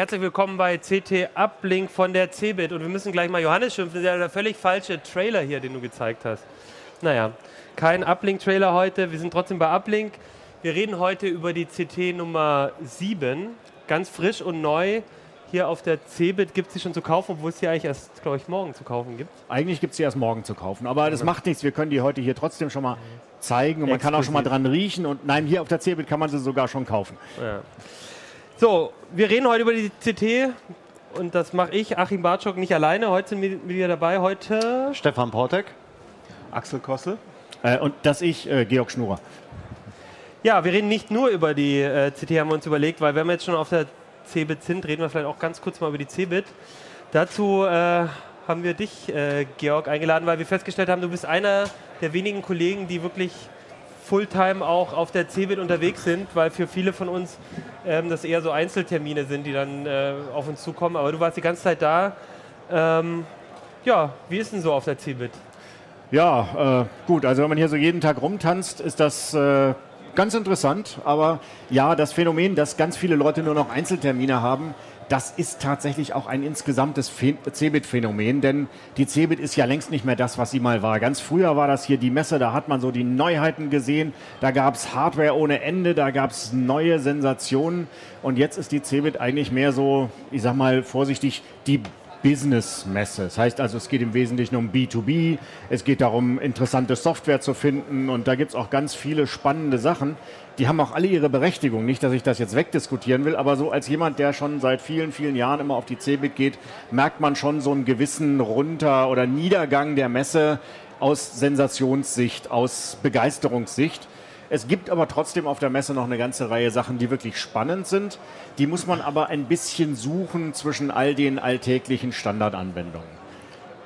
herzlich willkommen bei CT Uplink von der CeBIT. Und wir müssen gleich mal Johannes schimpfen, das ist ja der völlig falsche Trailer hier, den du gezeigt hast. Naja, kein Uplink-Trailer heute, wir sind trotzdem bei Uplink. Wir reden heute über die CT Nummer 7, ganz frisch und neu. Hier auf der CeBIT gibt es sie schon zu kaufen, obwohl es sie eigentlich erst, glaube ich, morgen zu kaufen gibt. Eigentlich gibt es sie erst morgen zu kaufen, aber das macht nichts. Wir können die heute hier trotzdem schon mal zeigen und man kann auch schon mal dran riechen. Und nein, hier auf der CeBIT kann man sie sogar schon kaufen. Ja. So, wir reden heute über die CT und das mache ich, Achim Bartschok, nicht alleine. Heute sind wir wieder dabei. Heute Stefan Portek, Axel Kossel äh, und das ich, äh, Georg Schnurer. Ja, wir reden nicht nur über die äh, CT, haben wir uns überlegt, weil wenn wir jetzt schon auf der CeBIT sind, reden wir vielleicht auch ganz kurz mal über die CeBIT. Dazu äh, haben wir dich, äh, Georg, eingeladen, weil wir festgestellt haben, du bist einer der wenigen Kollegen, die wirklich Fulltime auch auf der CeBIT unterwegs sind, weil für viele von uns ähm, das eher so Einzeltermine sind, die dann äh, auf uns zukommen. Aber du warst die ganze Zeit da. Ähm, ja, wie ist denn so auf der CeBIT? Ja, äh, gut, also wenn man hier so jeden Tag rumtanzt, ist das äh, ganz interessant. Aber ja, das Phänomen, dass ganz viele Leute nur noch Einzeltermine haben, das ist tatsächlich auch ein insgesamtes Cebit-Phänomen, denn die Cebit ist ja längst nicht mehr das, was sie mal war. Ganz früher war das hier die Messe, da hat man so die Neuheiten gesehen, da gab es Hardware ohne Ende, da gab es neue Sensationen und jetzt ist die Cebit eigentlich mehr so, ich sag mal vorsichtig, die Business-Messe. Das heißt also, es geht im Wesentlichen um B2B, es geht darum, interessante Software zu finden und da gibt es auch ganz viele spannende Sachen die haben auch alle ihre Berechtigung. Nicht, dass ich das jetzt wegdiskutieren will, aber so als jemand, der schon seit vielen, vielen Jahren immer auf die CeBIT geht, merkt man schon so einen gewissen Runter- oder Niedergang der Messe aus Sensationssicht, aus Begeisterungssicht. Es gibt aber trotzdem auf der Messe noch eine ganze Reihe Sachen, die wirklich spannend sind. Die muss man aber ein bisschen suchen zwischen all den alltäglichen Standardanwendungen.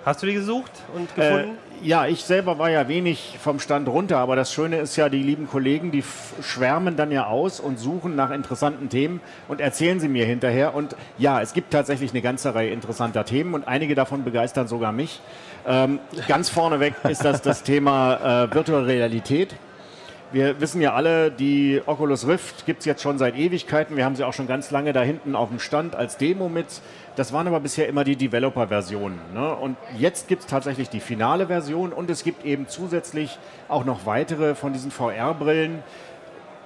Hast du die gesucht und gefunden? Äh, ja, ich selber war ja wenig vom Stand runter, aber das Schöne ist ja, die lieben Kollegen, die schwärmen dann ja aus und suchen nach interessanten Themen und erzählen sie mir hinterher. Und ja, es gibt tatsächlich eine ganze Reihe interessanter Themen und einige davon begeistern sogar mich. Ähm, ganz vorneweg ist das das Thema äh, virtuelle Realität. Wir wissen ja alle, die Oculus Rift gibt es jetzt schon seit Ewigkeiten. Wir haben sie auch schon ganz lange da hinten auf dem Stand als Demo mit. Das waren aber bisher immer die Developer-Versionen. Ne? Und jetzt gibt es tatsächlich die finale Version und es gibt eben zusätzlich auch noch weitere von diesen VR-Brillen.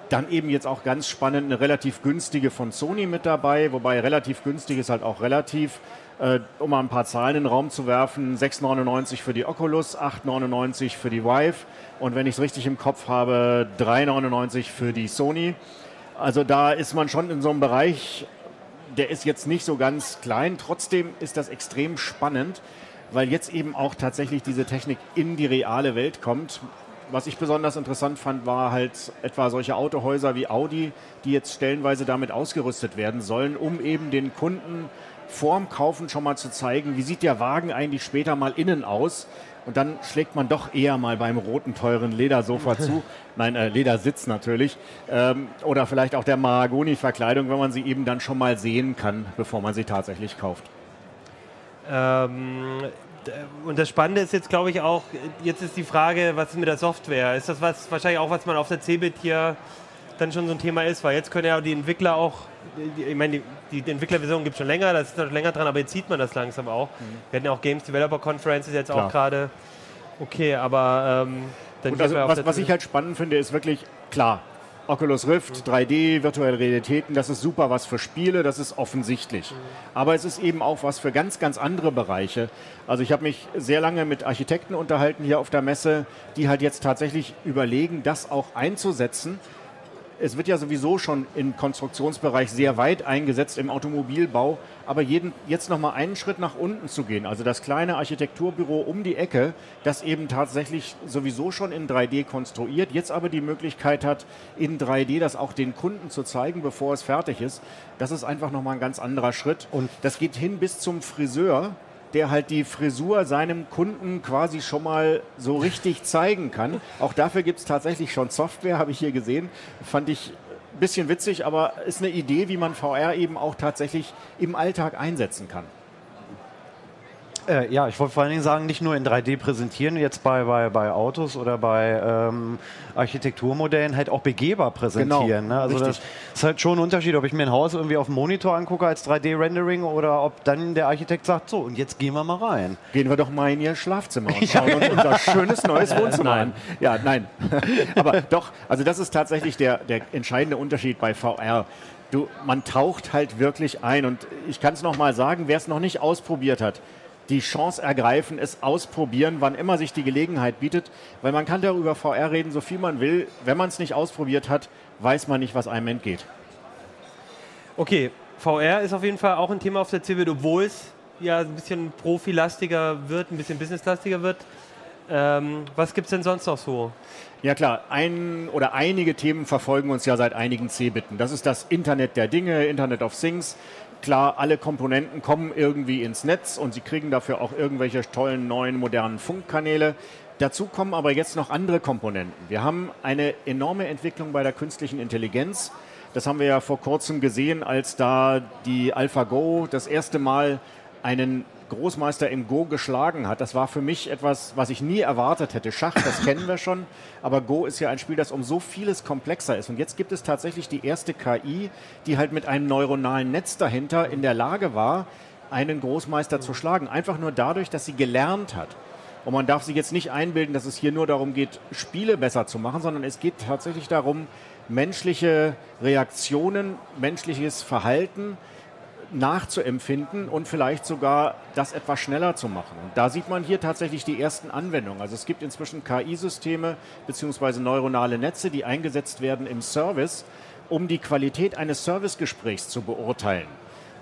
Dann eben jetzt auch ganz spannend eine relativ günstige von Sony mit dabei, wobei relativ günstig ist halt auch relativ. Äh, um mal ein paar Zahlen in den Raum zu werfen, 6,99 für die Oculus, 8,99 für die Vive und wenn ich es richtig im Kopf habe, 3,99 für die Sony. Also da ist man schon in so einem Bereich, der ist jetzt nicht so ganz klein. Trotzdem ist das extrem spannend, weil jetzt eben auch tatsächlich diese Technik in die reale Welt kommt. Was ich besonders interessant fand, war halt etwa solche Autohäuser wie Audi, die jetzt stellenweise damit ausgerüstet werden sollen, um eben den Kunden vorm Kaufen schon mal zu zeigen, wie sieht der Wagen eigentlich später mal innen aus. Und dann schlägt man doch eher mal beim roten, teuren Ledersofa zu. Nein, äh, Ledersitz natürlich. Ähm, oder vielleicht auch der Mahagoni-Verkleidung, wenn man sie eben dann schon mal sehen kann, bevor man sie tatsächlich kauft. Ähm, und das Spannende ist jetzt, glaube ich, auch, jetzt ist die Frage, was ist mit der Software? Ist das was wahrscheinlich auch, was man auf der CeBIT hier dann schon so ein Thema ist? Weil jetzt können ja die Entwickler auch, ich meine, die, die Entwicklerversion gibt es schon länger, das ist noch länger dran, aber jetzt sieht man das langsam auch. Mhm. Wir hatten ja auch Games Developer Conferences jetzt Klar. auch gerade. Okay, aber ähm, dann also, was, was ich halt spannend finde, ist wirklich klar. Oculus Rift, 3D, virtuelle Realitäten, das ist super was für Spiele, das ist offensichtlich. Mhm. Aber es ist eben auch was für ganz, ganz andere Bereiche. Also ich habe mich sehr lange mit Architekten unterhalten hier auf der Messe, die halt jetzt tatsächlich überlegen, das auch einzusetzen es wird ja sowieso schon im Konstruktionsbereich sehr weit eingesetzt im Automobilbau, aber jeden, jetzt noch mal einen Schritt nach unten zu gehen, also das kleine Architekturbüro um die Ecke, das eben tatsächlich sowieso schon in 3D konstruiert, jetzt aber die Möglichkeit hat, in 3D das auch den Kunden zu zeigen, bevor es fertig ist, das ist einfach noch mal ein ganz anderer Schritt. Und das geht hin bis zum Friseur, der halt die Frisur seinem Kunden quasi schon mal so richtig zeigen kann. Auch dafür gibt es tatsächlich schon Software, habe ich hier gesehen. Fand ich ein bisschen witzig, aber ist eine Idee, wie man VR eben auch tatsächlich im Alltag einsetzen kann. Äh, ja, ich wollte vor allen Dingen sagen, nicht nur in 3D präsentieren, jetzt bei, bei, bei Autos oder bei ähm, Architekturmodellen halt auch begehbar präsentieren. Genau, ne? Also richtig. das ist halt schon ein Unterschied, ob ich mir ein Haus irgendwie auf dem Monitor angucke als 3D-Rendering oder ob dann der Architekt sagt, so, und jetzt gehen wir mal rein. Gehen wir doch mal in Ihr Schlafzimmer und schauen uns unser schönes neues Wohnzimmer an. Ja, nein. Aber doch, also das ist tatsächlich der, der entscheidende Unterschied bei VR. Du, man taucht halt wirklich ein. Und ich kann es nochmal sagen, wer es noch nicht ausprobiert hat, die Chance ergreifen, es ausprobieren, wann immer sich die Gelegenheit bietet. Weil man kann darüber VR reden, so viel man will. Wenn man es nicht ausprobiert hat, weiß man nicht, was einem entgeht. Okay, VR ist auf jeden Fall auch ein Thema auf der CeBIT, obwohl es ja ein bisschen profilastiger wird, ein bisschen businesslastiger wird. Ähm, was gibt es denn sonst noch so? Ja klar, ein oder einige Themen verfolgen uns ja seit einigen C-Bitten. Das ist das Internet der Dinge, Internet of Things. Klar, alle Komponenten kommen irgendwie ins Netz und sie kriegen dafür auch irgendwelche tollen neuen modernen Funkkanäle. Dazu kommen aber jetzt noch andere Komponenten. Wir haben eine enorme Entwicklung bei der künstlichen Intelligenz. Das haben wir ja vor kurzem gesehen, als da die AlphaGo das erste Mal einen Großmeister im Go geschlagen hat. Das war für mich etwas, was ich nie erwartet hätte. Schach, das kennen wir schon, aber Go ist ja ein Spiel, das um so vieles komplexer ist. Und jetzt gibt es tatsächlich die erste KI, die halt mit einem neuronalen Netz dahinter in der Lage war, einen Großmeister zu schlagen. Einfach nur dadurch, dass sie gelernt hat. Und man darf sich jetzt nicht einbilden, dass es hier nur darum geht, Spiele besser zu machen, sondern es geht tatsächlich darum, menschliche Reaktionen, menschliches Verhalten nachzuempfinden und vielleicht sogar das etwas schneller zu machen. Und da sieht man hier tatsächlich die ersten Anwendungen. Also es gibt inzwischen KI-Systeme bzw. neuronale Netze, die eingesetzt werden im Service, um die Qualität eines Servicegesprächs zu beurteilen.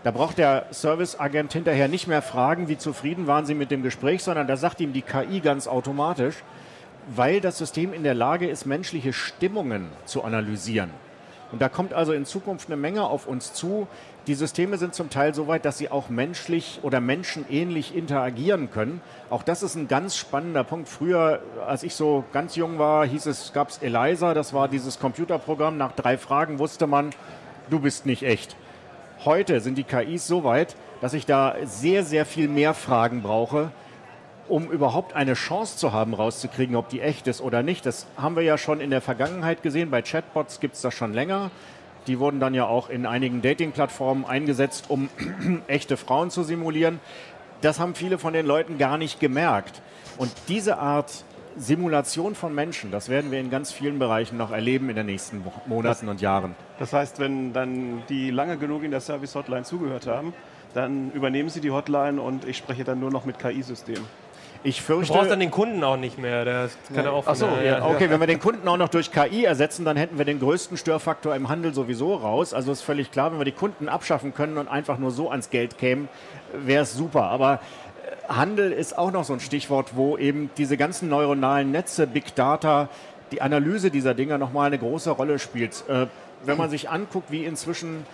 Da braucht der Serviceagent hinterher nicht mehr fragen, wie zufrieden waren Sie mit dem Gespräch, sondern da sagt ihm die KI ganz automatisch, weil das System in der Lage ist, menschliche Stimmungen zu analysieren. Und da kommt also in Zukunft eine Menge auf uns zu. Die Systeme sind zum Teil so weit, dass sie auch menschlich oder menschenähnlich interagieren können. Auch das ist ein ganz spannender Punkt. Früher, als ich so ganz jung war, hieß es, gab es Eliza, das war dieses Computerprogramm. Nach drei Fragen wusste man, du bist nicht echt. Heute sind die KIs so weit, dass ich da sehr, sehr viel mehr Fragen brauche, um überhaupt eine Chance zu haben, rauszukriegen, ob die echt ist oder nicht. Das haben wir ja schon in der Vergangenheit gesehen. Bei Chatbots gibt es das schon länger. Die wurden dann ja auch in einigen Dating-Plattformen eingesetzt, um echte Frauen zu simulieren. Das haben viele von den Leuten gar nicht gemerkt. Und diese Art Simulation von Menschen, das werden wir in ganz vielen Bereichen noch erleben in den nächsten Monaten und Jahren. Das heißt, wenn dann die lange genug in der Service-Hotline zugehört haben, dann übernehmen sie die Hotline und ich spreche dann nur noch mit KI-Systemen. Ich Du fürchte, brauchst dann den Kunden auch nicht mehr. Der kann ja. auch Ach so, ja, Okay, wenn wir den Kunden auch noch durch KI ersetzen, dann hätten wir den größten Störfaktor im Handel sowieso raus. Also ist völlig klar, wenn wir die Kunden abschaffen können und einfach nur so ans Geld kämen, wäre es super. Aber äh, Handel ist auch noch so ein Stichwort, wo eben diese ganzen neuronalen Netze, Big Data, die Analyse dieser Dinger nochmal eine große Rolle spielt. Äh, wenn man sich anguckt, wie inzwischen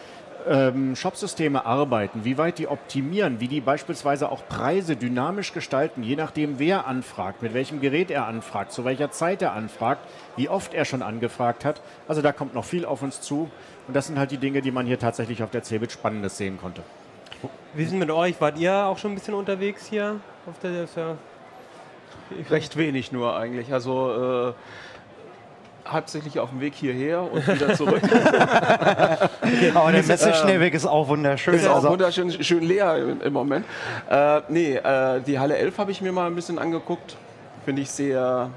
ähm, Shopsysteme arbeiten, wie weit die optimieren, wie die beispielsweise auch Preise dynamisch gestalten, je nachdem wer anfragt, mit welchem Gerät er anfragt, zu welcher Zeit er anfragt, wie oft er schon angefragt hat. Also da kommt noch viel auf uns zu und das sind halt die Dinge, die man hier tatsächlich auf der CeBIT Spannendes sehen konnte. Wie denn mit euch? Wart ihr auch schon ein bisschen unterwegs hier? Auf der, ja Recht wenig nur eigentlich. Also äh, hauptsächlich auf dem Weg hierher und wieder zurück. Aber der Messeschnellweg ist auch wunderschön. ist auch Also, wunderschön schön leer im, im Moment. Äh, nee, äh, die Halle 11 habe ich mir mal ein bisschen angeguckt. Finde ich sehr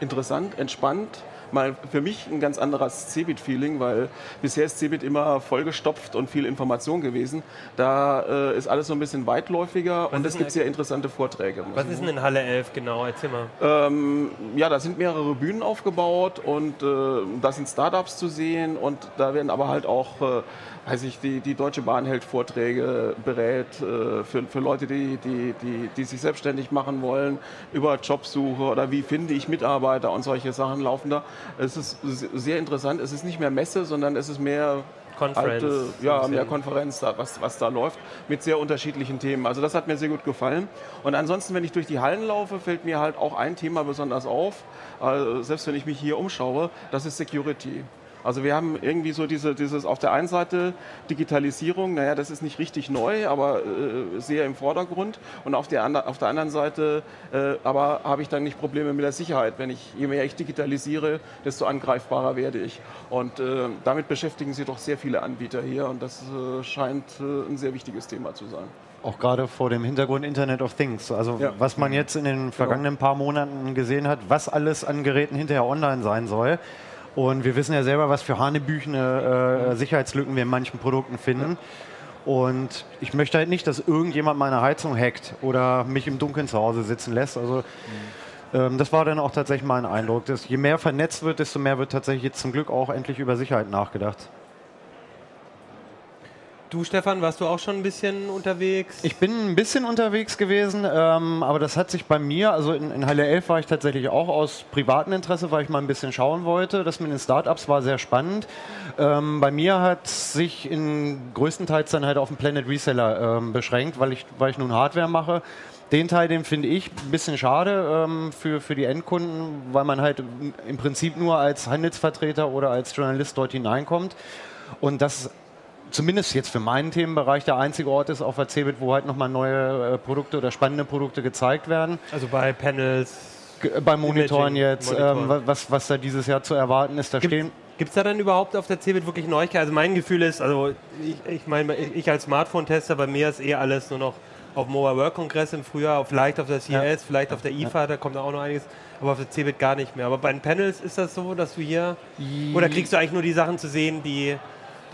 interessant, entspannt. Mal für mich ein ganz anderes Cebit-Feeling, weil bisher ist Cebit immer vollgestopft und viel Information gewesen. Da äh, ist alles so ein bisschen weitläufiger und ist es gibt sehr interessante Vorträge. Was ist denn in Halle 11 genau? Erzähl mal. ähm, ja, da sind mehrere Bühnen aufgebaut und äh, da sind Startups zu sehen und da werden aber halt auch, äh, weiß ich, die, die Deutsche Bahn hält Vorträge, berät äh, für, für Leute, die, die, die, die sich selbstständig machen wollen, über Jobsuche oder wie finde ich Mitarbeiter und solche Sachen laufen da. Es ist sehr interessant. Es ist nicht mehr Messe, sondern es ist mehr Conference, alte, ja, mehr Konferenz, da, was, was da läuft, mit sehr unterschiedlichen Themen. Also das hat mir sehr gut gefallen. Und ansonsten, wenn ich durch die Hallen laufe, fällt mir halt auch ein Thema besonders auf. Also selbst wenn ich mich hier umschaue, das ist Security. Also wir haben irgendwie so diese, dieses auf der einen Seite Digitalisierung, naja, das ist nicht richtig neu, aber äh, sehr im Vordergrund. Und auf der, andre, auf der anderen Seite äh, aber habe ich dann nicht Probleme mit der Sicherheit. Wenn ich, je mehr ich digitalisiere, desto angreifbarer werde ich. Und äh, damit beschäftigen sich doch sehr viele Anbieter hier und das äh, scheint äh, ein sehr wichtiges Thema zu sein. Auch gerade vor dem Hintergrund Internet of Things. Also ja. was man jetzt in den genau. vergangenen paar Monaten gesehen hat, was alles an Geräten hinterher online sein soll. Und wir wissen ja selber, was für hanebüchene äh, Sicherheitslücken wir in manchen Produkten finden. Und ich möchte halt nicht, dass irgendjemand meine Heizung hackt oder mich im Dunkeln zu Hause sitzen lässt. Also ähm, das war dann auch tatsächlich mein Eindruck. Dass je mehr vernetzt wird, desto mehr wird tatsächlich jetzt zum Glück auch endlich über Sicherheit nachgedacht. Du, Stefan, warst du auch schon ein bisschen unterwegs? Ich bin ein bisschen unterwegs gewesen, ähm, aber das hat sich bei mir, also in, in Halle 11 war ich tatsächlich auch aus privatem Interesse, weil ich mal ein bisschen schauen wollte. Das mit den Startups war sehr spannend. Ähm, bei mir hat sich in größtenteils dann halt auf den Planet Reseller ähm, beschränkt, weil ich, weil ich nun Hardware mache. Den Teil, den finde ich ein bisschen schade ähm, für, für die Endkunden, weil man halt im Prinzip nur als Handelsvertreter oder als Journalist dort hineinkommt. Und das zumindest jetzt für meinen Themenbereich der einzige Ort ist auf der CeBIT, wo halt nochmal neue äh, Produkte oder spannende Produkte gezeigt werden. Also bei Panels. G bei Monitoren Imaging, jetzt, Monitoren. Ähm, was, was da dieses Jahr zu erwarten ist. Da Gibt, stehen. Gibt es da dann überhaupt auf der CeBIT wirklich Neuigkeiten? Also mein Gefühl ist, also ich, ich meine, ich als Smartphone-Tester, bei mir ist eh alles nur noch auf Mobile World Kongress im Frühjahr, vielleicht auf der CES, ja. vielleicht auf der IFA, ja. da kommt auch noch einiges, aber auf der CeBIT gar nicht mehr. Aber bei den Panels ist das so, dass du hier, oder kriegst du eigentlich nur die Sachen zu sehen, die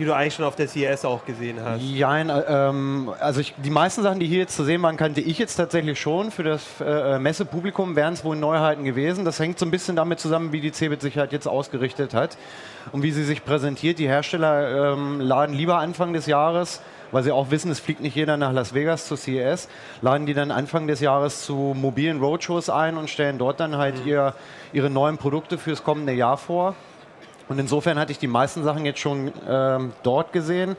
die du eigentlich schon auf der CES auch gesehen hast. Ja, ähm, also ich, die meisten Sachen, die hier jetzt zu sehen waren, kannte ich jetzt tatsächlich schon. Für das äh, Messepublikum wären es wohl Neuheiten gewesen. Das hängt so ein bisschen damit zusammen, wie die CeBIT sich halt jetzt ausgerichtet hat und wie sie sich präsentiert. Die Hersteller ähm, laden lieber Anfang des Jahres weil sie auch wissen, es fliegt nicht jeder nach Las Vegas zur CES, laden die dann Anfang des Jahres zu mobilen Roadshows ein und stellen dort dann halt mhm. ihr, ihre neuen Produkte fürs kommende Jahr vor. Und insofern hatte ich die meisten Sachen jetzt schon ähm, dort gesehen.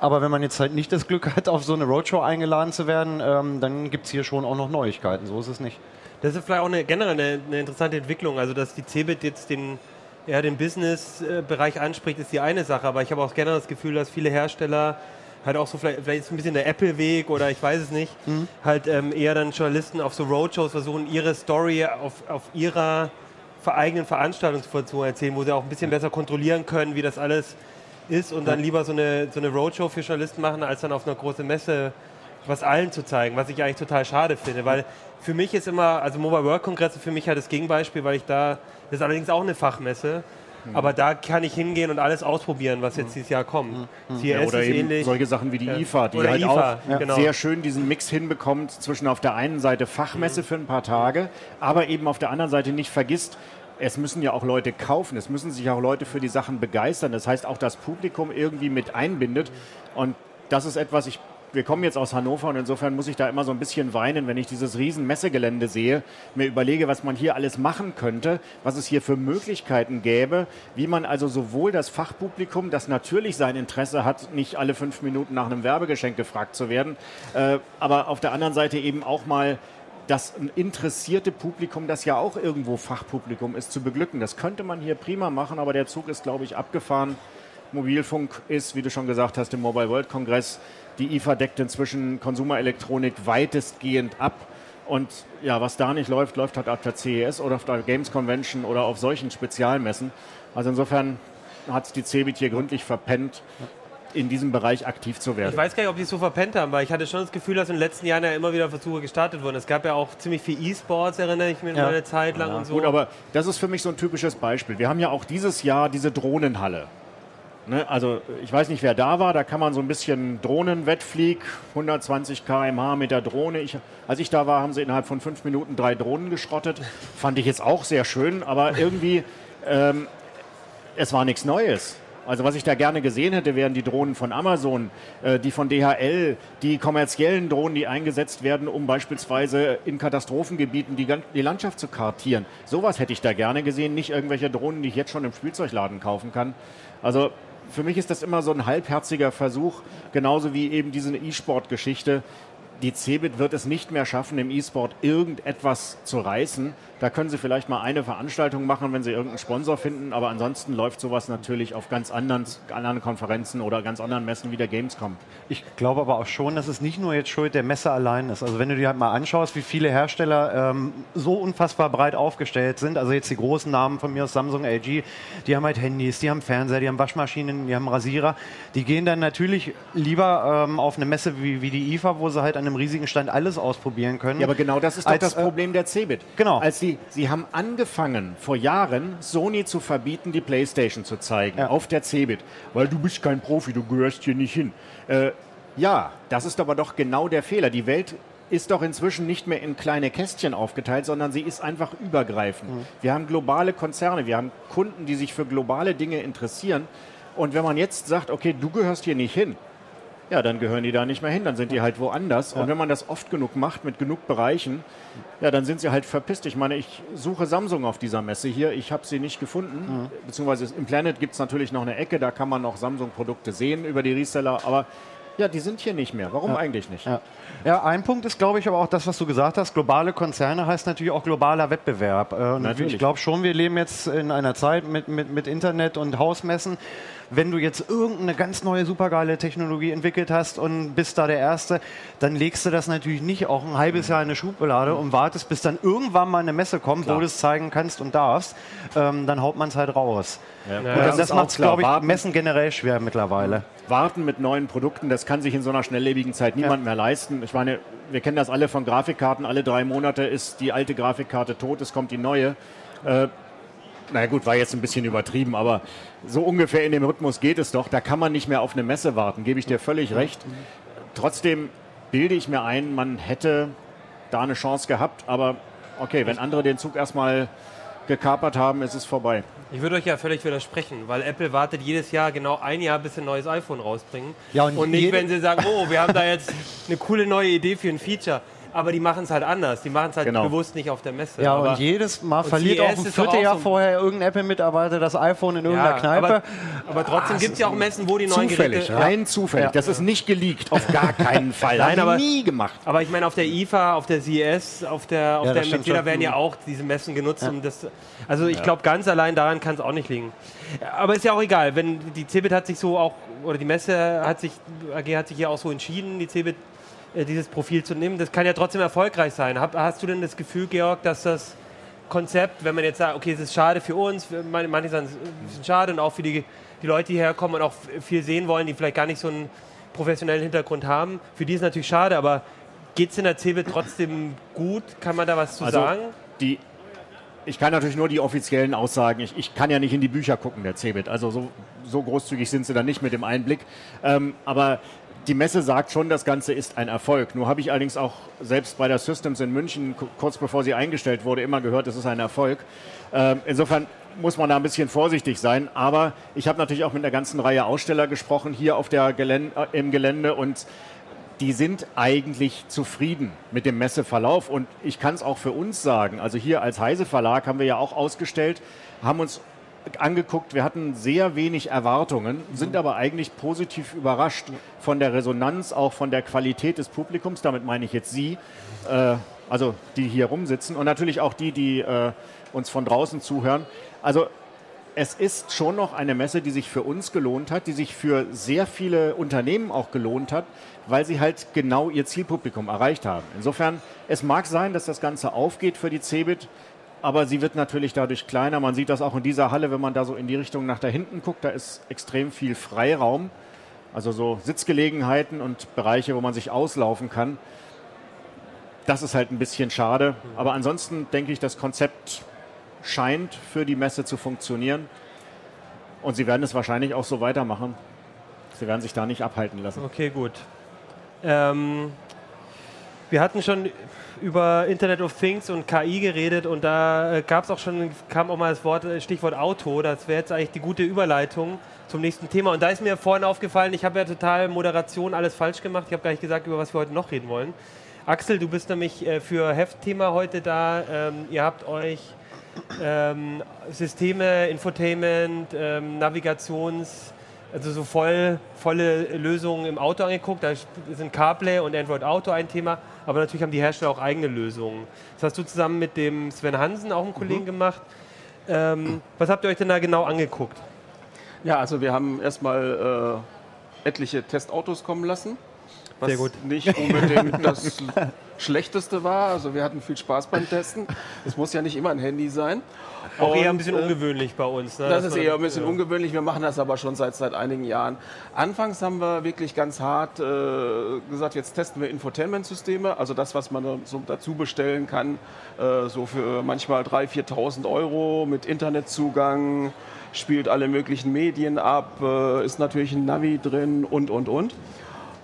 Aber wenn man jetzt halt nicht das Glück hat, auf so eine Roadshow eingeladen zu werden, ähm, dann gibt es hier schon auch noch Neuigkeiten. So ist es nicht. Das ist vielleicht auch eine, generell eine, eine interessante Entwicklung. Also, dass die CeBIT jetzt den, ja, den Business-Bereich anspricht, ist die eine Sache. Aber ich habe auch generell das Gefühl, dass viele Hersteller halt auch so vielleicht, vielleicht ist ein bisschen der Apple-Weg oder ich weiß es nicht, mhm. halt ähm, eher dann Journalisten auf so Roadshows versuchen, ihre Story auf, auf ihrer eigenen Veranstaltungsvorzonen erzählen, wo sie auch ein bisschen besser kontrollieren können, wie das alles ist und dann lieber so eine, so eine Roadshow für Journalisten machen, als dann auf einer großen Messe was allen zu zeigen, was ich eigentlich total schade finde, weil für mich ist immer, also Mobile World Kongresse für mich halt das Gegenbeispiel, weil ich da, das ist allerdings auch eine Fachmesse, mhm. aber da kann ich hingehen und alles ausprobieren, was jetzt mhm. dieses Jahr kommt. Mhm. Ja, oder eben ähnlich. solche Sachen wie die. IFA, die oder halt IFA, auch genau. sehr schön diesen Mix hinbekommt zwischen auf der einen Seite Fachmesse mhm. für ein paar Tage, aber eben auf der anderen Seite nicht vergisst, es müssen ja auch Leute kaufen, es müssen sich auch Leute für die Sachen begeistern. Das heißt, auch das Publikum irgendwie mit einbindet. Und das ist etwas, ich, wir kommen jetzt aus Hannover und insofern muss ich da immer so ein bisschen weinen, wenn ich dieses riesen Messegelände sehe, mir überlege, was man hier alles machen könnte, was es hier für Möglichkeiten gäbe, wie man also sowohl das Fachpublikum, das natürlich sein Interesse hat, nicht alle fünf Minuten nach einem Werbegeschenk gefragt zu werden, äh, aber auf der anderen Seite eben auch mal das interessierte Publikum, das ja auch irgendwo Fachpublikum ist, zu beglücken. Das könnte man hier prima machen, aber der Zug ist, glaube ich, abgefahren. Mobilfunk ist, wie du schon gesagt hast, im Mobile World Kongress. Die IFA deckt inzwischen Konsumerelektronik weitestgehend ab. Und ja, was da nicht läuft, läuft halt auf der CES oder auf der Games Convention oder auf solchen Spezialmessen. Also insofern hat es die CeBIT hier gründlich verpennt in diesem Bereich aktiv zu werden. Ich weiß gar nicht, ob die es so verpennt haben, weil ich hatte schon das Gefühl, dass in den letzten Jahren ja immer wieder Versuche gestartet wurden. Es gab ja auch ziemlich viel E-Sports, erinnere ich mich ja. eine Zeit lang ja, und so. Gut, aber das ist für mich so ein typisches Beispiel. Wir haben ja auch dieses Jahr diese Drohnenhalle. Ne, also ich weiß nicht, wer da war, da kann man so ein bisschen Drohnenwettflieg, 120 km/h mit der Drohne. Ich, als ich da war, haben sie innerhalb von fünf Minuten drei Drohnen geschrottet. Fand ich jetzt auch sehr schön, aber irgendwie, ähm, es war nichts Neues. Also was ich da gerne gesehen hätte, wären die Drohnen von Amazon, äh, die von DHL, die kommerziellen Drohnen, die eingesetzt werden, um beispielsweise in Katastrophengebieten die, die Landschaft zu kartieren. Sowas hätte ich da gerne gesehen, nicht irgendwelche Drohnen, die ich jetzt schon im Spielzeugladen kaufen kann. Also für mich ist das immer so ein halbherziger Versuch, genauso wie eben diese E-Sport-Geschichte die Cebit wird es nicht mehr schaffen, im E-Sport irgendetwas zu reißen. Da können sie vielleicht mal eine Veranstaltung machen, wenn sie irgendeinen Sponsor finden, aber ansonsten läuft sowas natürlich auf ganz anderen, anderen Konferenzen oder ganz anderen Messen wie der Gamescom. Ich glaube aber auch schon, dass es nicht nur jetzt Schuld der Messe allein ist. Also wenn du dir halt mal anschaust, wie viele Hersteller ähm, so unfassbar breit aufgestellt sind, also jetzt die großen Namen von mir aus Samsung, LG, die haben halt Handys, die haben Fernseher, die haben Waschmaschinen, die haben Rasierer, die gehen dann natürlich lieber ähm, auf eine Messe wie, wie die IFA, wo sie halt an einem riesigen Stand alles ausprobieren können. Ja, aber genau das ist doch das äh, Problem der Cebit. Genau. Als sie, sie haben angefangen, vor Jahren Sony zu verbieten, die Playstation zu zeigen, Ja. auf der Cebit. Weil du bist kein Profi, du gehörst hier nicht hin. Äh, ja, das ist aber doch genau der Fehler. Die Welt ist doch inzwischen nicht mehr in kleine Kästchen aufgeteilt, sondern sie ist einfach übergreifend. Wir haben globale Konzerne, wir haben Kunden, die sich für globale Dinge interessieren. Und wenn man jetzt sagt, okay, du gehörst hier nicht hin, ja, dann gehören die da nicht mehr hin, dann sind die halt woanders. Und wenn man das oft genug macht, mit genug Bereichen, ja, dann sind sie halt verpisst. Ich meine, ich suche Samsung auf dieser Messe hier, ich habe sie nicht gefunden. Beziehungsweise im Planet gibt es natürlich noch eine Ecke, da kann man noch Samsung-Produkte sehen über die Reseller, aber ja, die sind hier nicht mehr. Warum eigentlich nicht? Ja. ja, ein Punkt ist, glaube ich, aber auch das, was du gesagt hast. Globale Konzerne heißt natürlich auch globaler Wettbewerb. Äh, Und Natürlich. ich glaube schon, wir leben jetzt in einer Zeit mit, mit, mit Internet und Hausmessen. Wenn du jetzt irgendeine ganz neue, supergeile Technologie entwickelt hast und bist da der Erste, dann legst du das natürlich nicht auch ein halbes Jahr in eine Schublade und wartest, bis dann irgendwann mal eine Messe kommt, wo du es zeigen kannst und darfst. Ähm, dann haut man es halt raus. Ja. Und das, auch macht es, klar. glaube ich, Warten- Messen generell schwer mittlerweile. Warten mit neuen Produkten, das kann sich in so einer schnelllebigen Zeit niemand mehr leisten. Ich meine, wir kennen das alle von Grafikkarten. Alle drei Monate ist die alte Grafikkarte tot, es kommt die neue. Äh, na gut, war jetzt ein bisschen übertrieben, aber so ungefähr in dem Rhythmus geht es doch. Da kann man nicht mehr auf eine Messe warten, gebe ich dir völlig recht. Trotzdem bilde ich mir ein, man hätte da eine Chance gehabt, aber okay, wenn andere den Zug erstmal gekapert haben, ist es vorbei. Ich würde euch ja völlig widersprechen, weil Apple wartet jedes Jahr genau ein Jahr, bis sie ein neues iPhone rausbringen. Ja, und und nicht, wenn sie sagen, oh, wir haben da jetzt eine coole neue Idee für ein Feature. Aber die machen es halt anders. Die machen es halt Genau. bewusst nicht auf der Messe. Ja, aber und jedes Mal und verliert CES auch ein Vierteljahr so- vorher irgendein Apple-Mitarbeiter das iPhone in irgendeiner ja, Kneipe. Aber, aber trotzdem gibt es ja auch Messen, wo die neuen Zufällig, Geräte... rein zufällig. Ja. Das ist nicht geleakt, auf gar keinen Fall. Nein, aber- nie gemacht. Aber ich meine, auf der IFA, auf der CES, auf der, auf Ja, der schon. werden ja auch diese Messen genutzt. Um das, also ich glaube, ganz allein daran kann es auch nicht liegen. Aber ist ja auch egal, wenn die Cebit hat sich so auch, oder die Messe hat sich, AG hat sich ja auch so entschieden, die Cebit dieses Profil zu nehmen. Das kann ja trotzdem erfolgreich sein. Hast du denn das Gefühl, Georg, dass das Konzept, wenn man jetzt sagt, okay, es ist schade für uns, manche, sagen, es ist schade und auch für die, die Leute, die herkommen und auch viel sehen wollen, die vielleicht gar nicht so einen professionellen Hintergrund haben, für die ist es natürlich schade, aber geht es in der CeBIT trotzdem gut? Kann man da was zu Also sagen? die, ich kann natürlich nur die offiziellen Aussagen. Ich, ich kann ja nicht in die Bücher gucken, der Cebit. Also so, so großzügig sind sie da nicht mit dem Einblick. Ähm, aber die Messe sagt schon, das Ganze ist ein Erfolg. Nur habe ich allerdings auch selbst bei der Systems in München, ku- kurz bevor sie eingestellt wurde, immer gehört, es ist ein Erfolg. Ähm, insofern muss man da ein bisschen vorsichtig sein. Aber ich habe natürlich auch mit einer ganzen Reihe Aussteller gesprochen hier auf der Gelän äh, im Gelände und die sind eigentlich zufrieden mit dem Messeverlauf. Und ich kann es auch für uns sagen. Also hier als Heise Verlag haben wir ja auch ausgestellt, haben uns angeguckt, wir hatten sehr wenig Erwartungen, sind aber eigentlich positiv überrascht von der Resonanz, auch von der Qualität des Publikums. Damit meine ich jetzt Sie, äh, also die hier rumsitzen und natürlich auch die, die äh, uns von draußen zuhören. Also es ist schon noch eine Messe, die sich für uns gelohnt hat, die sich für sehr viele Unternehmen auch gelohnt hat, weil sie halt genau ihr Zielpublikum erreicht haben. Insofern, es mag sein, dass das Ganze aufgeht für die Cebit, aber sie wird natürlich dadurch kleiner. Man sieht das auch in dieser Halle, wenn man da so in die Richtung nach da hinten guckt, da ist extrem viel Freiraum. Also so Sitzgelegenheiten und Bereiche, wo man sich auslaufen kann. Das ist halt ein bisschen schade. Aber ansonsten denke ich, das Konzept scheint für die Messe zu funktionieren. Und sie werden es wahrscheinlich auch so weitermachen. Sie werden sich da nicht abhalten lassen. Okay, gut. Ähm, wir hatten schon über Internet of Things und KI geredet und da äh, gab es auch schon, kam auch mal das Wort, äh, Stichwort Auto. Das wäre jetzt eigentlich die gute Überleitung zum nächsten Thema. Und da ist mir vorhin aufgefallen, ich habe ja total Moderation alles falsch gemacht. Ich habe gar nicht gesagt, über was wir heute noch reden wollen. Axel, du bist nämlich äh, für Heftthema heute da. Ähm, ihr habt euch ähm, Systeme, Infotainment, ähm, Navigations, also so voll, volle Lösungen im Auto angeguckt. Da sind CarPlay und Android Auto ein Thema, aber natürlich haben die Hersteller auch eigene Lösungen. Das hast du zusammen mit dem Sven Hansen, auch einem Kollegen, mhm. gemacht. Ähm, was habt ihr euch denn da genau angeguckt? Ja, also wir haben erstmal äh, etliche Testautos kommen lassen. Was Sehr gut. nicht unbedingt das Schlechteste war. Also wir hatten viel Spaß beim Testen. Es muss ja nicht immer ein Handy sein. Auch und, eher ein bisschen äh, ungewöhnlich bei uns. Ne? Das, das ist eher ein bisschen ja. ungewöhnlich. Wir machen das aber schon seit, seit einigen Jahren. Anfangs haben wir wirklich ganz hart äh, gesagt, jetzt testen wir Infotainment-Systeme. Also das, was man so dazu bestellen kann, äh, so für manchmal 3.000, 4.000 Euro mit Internetzugang spielt alle möglichen Medien ab, äh, ist natürlich ein Navi drin und, und, und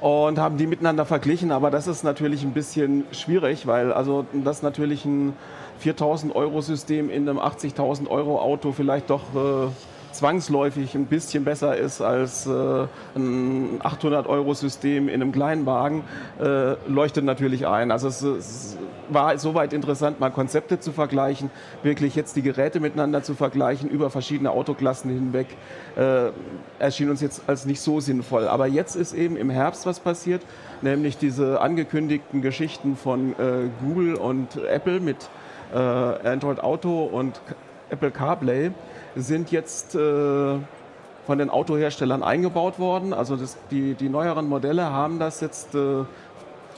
und haben die miteinander verglichen. Aber das ist natürlich ein bisschen schwierig, weil also das natürlich ein 4000 Euro System in einem 80.000 Euro Auto vielleicht doch äh, zwangsläufig ein bisschen besser ist als äh, ein 800-Euro-System in einem kleinen Wagen, äh, leuchtet natürlich ein. Also es, es, war soweit interessant, mal Konzepte zu vergleichen, wirklich jetzt die Geräte miteinander zu vergleichen, über verschiedene Autoklassen hinweg, äh, erschien uns jetzt als nicht so sinnvoll. Aber jetzt ist eben im Herbst was passiert, nämlich diese angekündigten Geschichten von äh, Google und Apple mit äh, Android Auto und Apple CarPlay sind jetzt äh, von den Autoherstellern eingebaut worden. Also das, die, die neueren Modelle haben das jetzt, äh,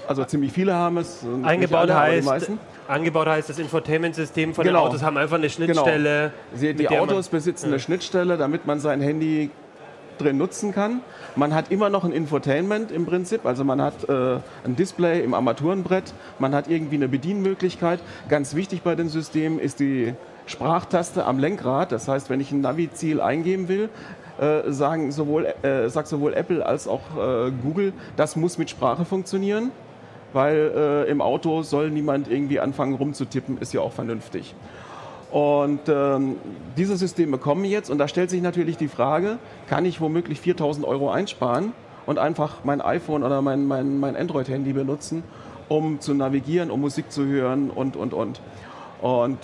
also ziemlich viele haben es. Eingebaut alle, heißt, angebaut heißt, das Infotainment-System von genau. den Autos haben einfach eine Schnittstelle. Genau. Die Autos besitzen ja. eine Schnittstelle, damit man sein Handy drin nutzen kann. Man hat immer noch ein Infotainment im Prinzip, also man hat äh, ein Display im Armaturenbrett, man hat irgendwie eine Bedienmöglichkeit. Ganz wichtig bei den Systemen ist die Sprachtaste am Lenkrad. Das heißt, wenn ich ein Navi-Ziel eingeben will, äh, sagen sowohl, äh, sagt sowohl Apple als auch äh, Google, das muss mit Sprache funktionieren, weil äh, im Auto soll niemand irgendwie anfangen rumzutippen, ist ja auch vernünftig. Und ähm, diese Systeme kommen jetzt und da stellt sich natürlich die Frage, kann ich womöglich 4000 Euro einsparen und einfach mein iPhone oder mein, mein, mein Android-Handy benutzen, um zu navigieren, um Musik zu hören und, und, und. Und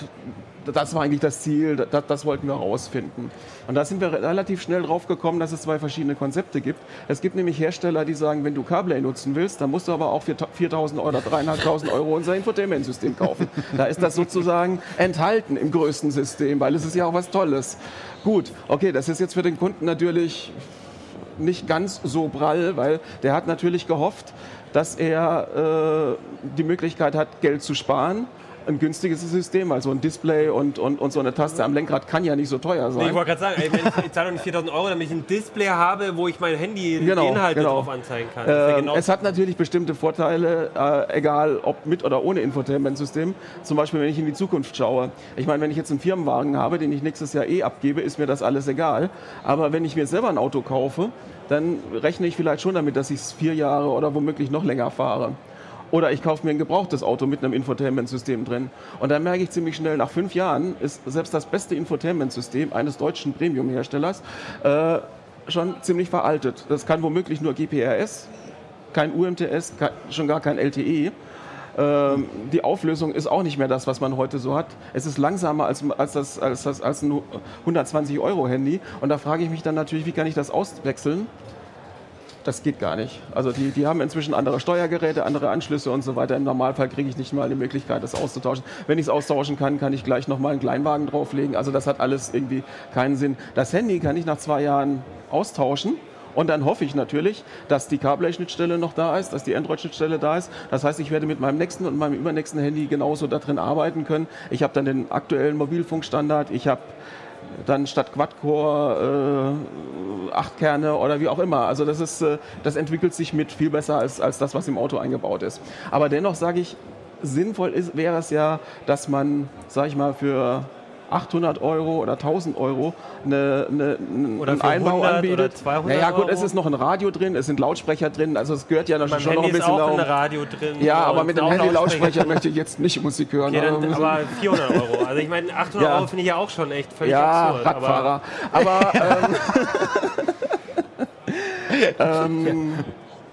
das war eigentlich das Ziel, das, das, wollten wir herausfinden. Und da sind wir relativ schnell drauf gekommen, dass es zwei verschiedene Konzepte gibt. Es gibt nämlich Hersteller, die sagen, wenn du CarPlay nutzen willst, dann musst du aber auch für 4.000 oder 3.500 Euro unser Infotainment-System kaufen. Da ist das sozusagen enthalten im größten System, weil es ist ja auch was Tolles. Gut, okay, das ist jetzt für den Kunden natürlich nicht ganz so prall, weil der hat natürlich gehofft, dass er äh, die Möglichkeit hat, Geld zu sparen ein günstiges System. Also ein Display und, und, und so eine Taste am Lenkrad kann ja nicht so teuer sein. Nee, ich wollte gerade sagen, ey, wenn ich, zahle nicht 4000 Euro, damit ich ein Display habe, wo ich mein Handy genau, die Inhalte genau. drauf anzeigen kann. Äh, genau es hat natürlich bestimmte Vorteile, äh, egal ob mit oder ohne Infotainment-System. Zum Beispiel, wenn ich in die Zukunft schaue. Ich meine, wenn ich jetzt einen Firmenwagen habe, den ich nächstes Jahr eh abgebe, ist mir das alles egal. Aber wenn ich mir selber ein Auto kaufe, dann rechne ich vielleicht schon damit, dass ich es vier Jahre oder womöglich noch länger fahre. Oder ich kaufe mir ein gebrauchtes Auto mit einem Infotainment-System drin. Und dann merke ich ziemlich schnell, nach fünf Jahren ist selbst das beste Infotainment-System eines deutschen Premium-Herstellers äh, schon ziemlich veraltet. Das kann womöglich nur GPRS, kein UMTS, schon gar kein LTE. Ähm, die Auflösung ist auch nicht mehr das, was man heute so hat. Es ist langsamer als, als, das, als, das, als ein 120-Euro-Handy. Und da frage ich mich dann natürlich, wie kann ich das auswechseln? Das geht gar nicht. Also die, die haben inzwischen andere Steuergeräte, andere Anschlüsse und so weiter. Im Normalfall kriege ich nicht mal eine Möglichkeit, das auszutauschen. Wenn ich es austauschen kann, kann ich gleich nochmal einen Kleinwagen drauflegen. Also das hat alles irgendwie keinen Sinn. Das Handy kann ich nach zwei Jahren austauschen. Und dann hoffe ich natürlich, dass die CarPlay-Schnittstelle noch da ist, dass die Android-Schnittstelle da ist. Das heißt, ich werde mit meinem nächsten und meinem übernächsten Handy genauso da drin arbeiten können. Ich habe dann den aktuellen Mobilfunkstandard, ich habe dann statt Quad-Core äh, acht Kerne oder wie auch immer. Also das ist, äh, das entwickelt sich mit viel besser als, als das, was im Auto eingebaut ist. Aber dennoch sage ich, sinnvoll ist, wäre es ja, dass man, sage ich mal, für 800 Euro oder 1000 Euro eine, eine, oder einen Einbau anbietet. Oder 200 naja, gut, es ist noch ein Radio drin, es sind Lautsprecher drin, also es gehört ja noch, schon Handy noch ein bisschen ist auch ein Radio drin. Ja, aber mit dem Handy-Lautsprecher möchte ich jetzt nicht Musik hören. Okay, dann, aber 400 Euro. Also ich meine, 800 ja. Euro finde ich ja auch schon echt völlig ja, absurd. Radfahrer. Aber, aber ähm, ähm,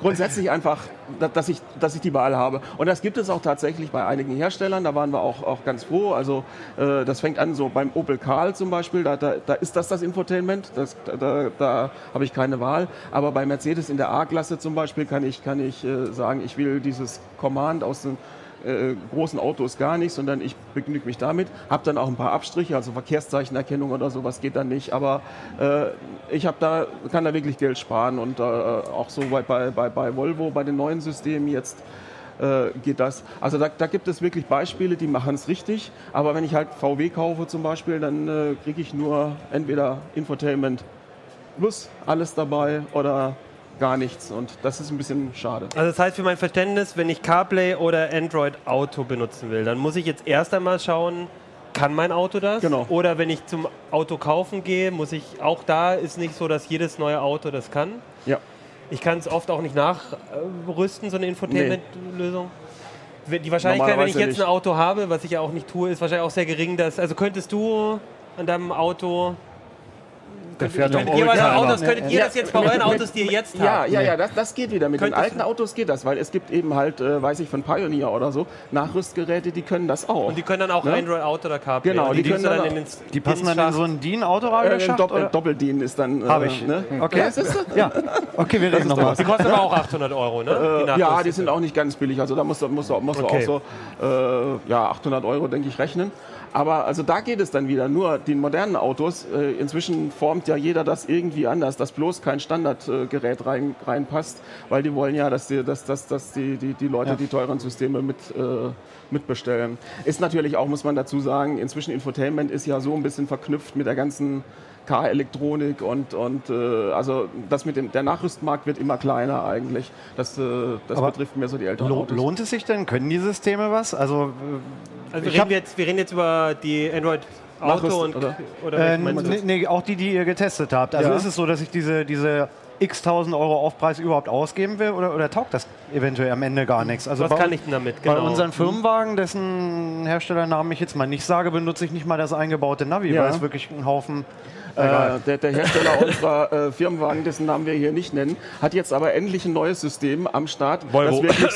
grundsätzlich einfach dass ich, dass ich die Wahl habe. Und das gibt es auch tatsächlich bei einigen Herstellern. Da waren wir auch, auch ganz froh. Also äh, das fängt an so beim Opel Karl zum Beispiel. Da, da, da ist das das Infotainment. Das, da da, habe ich keine Wahl. Aber bei Mercedes in der A-Klasse zum Beispiel kann ich, kann ich äh, sagen, ich will dieses Command aus den äh, großen Autos gar nicht, sondern ich begnüge mich damit. Habe dann auch ein paar Abstriche, also Verkehrszeichenerkennung oder sowas geht dann nicht. Aber äh, ich da, kann da wirklich Geld sparen und äh, auch so bei, bei, bei Volvo, bei den neuen Systemen jetzt äh, geht das. Also da, da gibt es wirklich Beispiele, die machen es richtig. Aber wenn ich halt VW kaufe zum Beispiel, dann äh, kriege ich nur entweder Infotainment plus alles dabei oder gar nichts. Und das ist ein bisschen schade. Also das heißt für mein Verständnis, wenn ich CarPlay oder Android Auto benutzen will, dann muss ich jetzt erst einmal schauen, kann mein Auto das? Genau. Oder wenn ich zum Auto kaufen gehe, muss ich auch da ist nicht so, dass jedes neue Auto das kann. Ja. Ich kann es oft auch nicht nachrüsten, so eine Infotainment-Lösung. Die Wahrscheinlichkeit, wenn ich jetzt nicht. ein Auto habe, was ich ja auch nicht tue, ist wahrscheinlich auch sehr gering. Dass, also könntest du an deinem Auto Der fährt doch Oldtimer. Autos, könntet ihr Ja. das jetzt bei euren Autos, die ihr jetzt Ja, habt? ja, ja, das, das geht wieder. Mit den Könntest alten Autos geht das, weil es gibt eben halt, äh, weiß ich, von Pioneer oder so, Nachrüstgeräte, die können das auch. Und die können dann auch Ne? Android Auto oder CarPlay. Genau, Und die tust können dann- in den Die passen dann in so einen äh, DIN-Autoradioschacht? Dopp oder? Doppeldien ist dann. Äh, Hab ich. Ne? Okay. Ja? Ja, okay, wir reden nochmal. Die kosten aber auch 800 Euro, ne? Äh, ja, Nachrüstung. die sind auch nicht ganz billig. Also da musst du, musst du, musst du Okay. auch so äh, ja, 800 Euro, denke ich, rechnen. Aber also da geht es dann wieder. Nur die modernen Autos, äh, inzwischen formt ja jeder das irgendwie anders, dass bloß kein Standardgerät rein, reinpasst, weil die wollen ja, dass die, dass, dass, dass die, die, die Leute die teuren Systeme mit, äh, mitbestellen. Ist natürlich auch, muss man dazu sagen, inzwischen Infotainment ist ja so ein bisschen verknüpft mit der ganzen Car-Elektronik und, und äh, also das mit dem, der Nachrüstmarkt wird immer kleiner eigentlich. Das, äh, das Aber betrifft mehr so die älteren Lo Autos. lohnt es sich denn? Können die Systeme was? Also, Also wir reden, jetzt, wir reden jetzt über die Android Auto und oder? oder äh, nee, nee, auch die, die ihr getestet habt. Also Ja. ist es so, dass ich diese, diese x tausend Euro Aufpreis überhaupt ausgeben will oder, oder taugt das eventuell am Ende gar nichts? Also Was bei, kann ich denn damit? bei Genau. unseren Firmenwagen, dessen Herstellernamen ich jetzt mal nicht sage, benutze ich nicht mal das eingebaute Navi, Ja. weil es wirklich ein Haufen Äh, der, der Hersteller unserer äh, Firmenwagen, dessen Namen wir hier nicht nennen, hat jetzt aber endlich ein neues System am Start, Volvo. das wirklich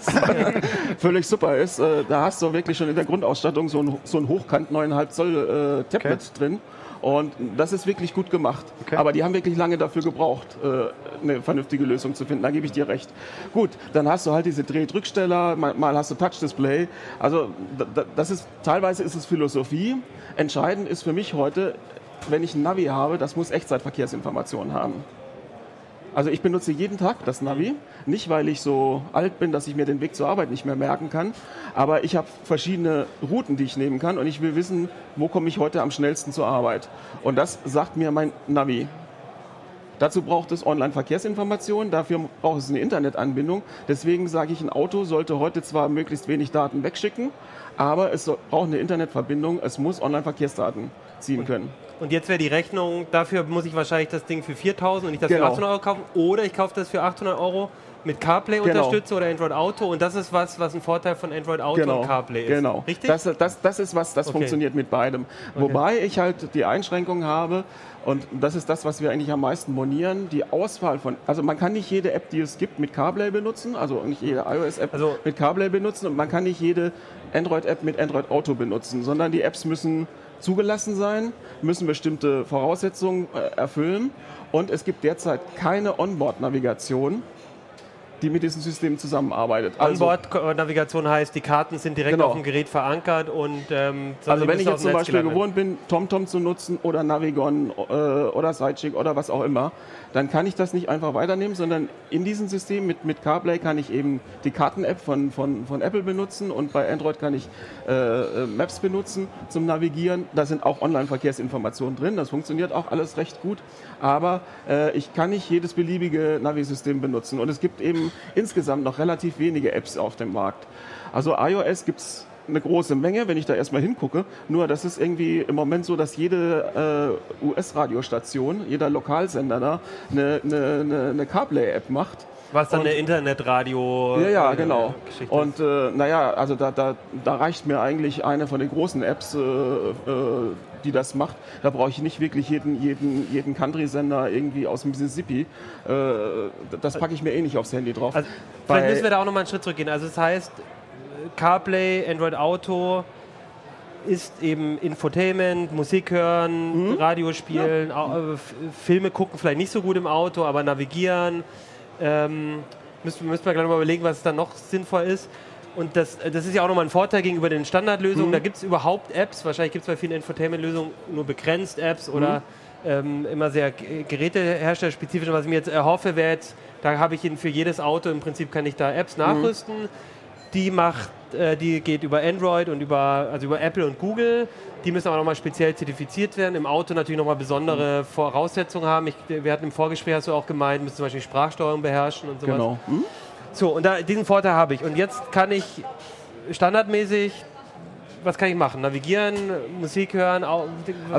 so, völlig super ist. Äh, da hast du wirklich schon in der Grundausstattung so ein, so ein Hochkant 9,5 Zoll äh, Tablet Okay. drin. Und das ist wirklich gut gemacht. Okay. Aber die haben wirklich lange dafür gebraucht, äh, eine vernünftige Lösung zu finden. Da gebe ich dir recht. Gut, dann hast du halt diese Drehdrücksteller, mal, hast du Touch-Display. Also da- da- das ist teilweise ist es Philosophie. Entscheidend ist für mich heute, wenn ich ein Navi habe, das muss Echtzeitverkehrsinformationen haben. Also ich benutze jeden Tag das Navi, nicht weil ich so alt bin, dass ich mir den Weg zur Arbeit nicht mehr merken kann, aber ich habe verschiedene Routen, die ich nehmen kann und ich will wissen, wo komme ich heute am schnellsten zur Arbeit. Und das sagt mir mein Navi. Dazu braucht es Online-Verkehrsinformationen, dafür braucht es eine Internetanbindung. Deswegen sage ich, ein Auto sollte heute zwar möglichst wenig Daten wegschicken, aber es braucht eine Internetverbindung, es muss Online-Verkehrsdaten ziehen können. Und jetzt wäre die Rechnung, dafür muss ich wahrscheinlich das Ding für 4000 und nicht das für Genau. 800 Euro kaufen. Oder ich kaufe das für 800 Euro mit CarPlay Genau. unterstütze oder Android Auto. Und das ist was, was ein Vorteil von Android Auto und CarPlay ist. Genau. Richtig? Das, das, das ist was, das Okay. funktioniert mit beidem. Wobei ich halt die Einschränkung habe, und das ist das, was wir eigentlich am meisten monieren, die Auswahl von, also man kann nicht jede App, die es gibt, mit CarPlay benutzen, also nicht jede iOS-App Also- mit CarPlay benutzen und man kann nicht jede Android-App mit Android Auto benutzen, sondern die Apps müssen zugelassen sein, müssen bestimmte Voraussetzungen äh, erfüllen. Und es gibt derzeit keine Onboard-Navigation, die mit diesem System zusammenarbeitet. Also- Onboard-Navigation heißt, die Karten sind direkt Genau. auf dem Gerät verankert und ähm, Also wenn ich jetzt zum Netz Beispiel gewohnt bin, TomTom zu nutzen oder Navigon äh, oder Sidechick oder was auch immer, dann kann ich das nicht einfach weiternehmen, sondern in diesem System mit, mit CarPlay kann ich eben die Karten-App von, von, von Apple benutzen und bei Android kann ich äh, äh, Maps benutzen zum Navigieren. Da sind auch Online-Verkehrsinformationen drin, das funktioniert auch alles recht gut, aber äh, ich kann nicht jedes beliebige Navi-System benutzen und es gibt eben insgesamt noch relativ wenige Apps auf dem Markt. Also iOS gibt es eine große Menge, wenn ich da erstmal hingucke. Nur das ist irgendwie im Moment so, dass jede äh, US-Radiostation, jeder Lokalsender da eine, eine, eine, eine CarPlay-App macht. Was dann Und- eine Internetradio. Ja, ja, äh, genau. Geschichte Und äh, naja, also da, da, da reicht mir eigentlich eine von den großen Apps, äh, äh, die das macht. Da brauche ich nicht wirklich jeden, jeden, jeden Country-Sender irgendwie aus Mississippi. Äh, das packe ich mir eh nicht aufs Handy drauf. Also, vielleicht müssen wir da auch nochmal einen Schritt zurückgehen. Also das heißt, CarPlay, Android Auto ist eben Infotainment, Musik hören, Mhm. Radio spielen, äh, F- Filme gucken, vielleicht nicht so gut im Auto, aber navigieren. Ähm, müssen, müssen wir gleich mal überlegen, was dann noch sinnvoll ist. Und das, äh, das ist ja auch nochmal ein Vorteil gegenüber den Mhm. Standardlösungen. Da gibt es überhaupt Apps, wahrscheinlich gibt es bei vielen Infotainment-Lösungen nur begrenzt Apps oder Mhm. ähm, immer sehr geräteherstellerspezifisch. Was ich mir jetzt erhoffe, wäre jetzt, da habe ich für jedes Auto im Prinzip kann ich da Mhm. Apps nachrüsten. Die macht, äh, die geht über Android und über, also über Apple und Google. Die müssen aber nochmal speziell zertifiziert werden. Im Auto natürlich nochmal besondere Mhm. Voraussetzungen haben. Ich, wir hatten im Vorgespräch, hast du auch gemeint, müssen zum Beispiel Sprachsteuerung beherrschen und sowas. Genau. Hm? So, und da, diesen Vorteil habe ich. Und jetzt kann ich standardmäßig, was kann ich machen? Navigieren, Musik hören? Also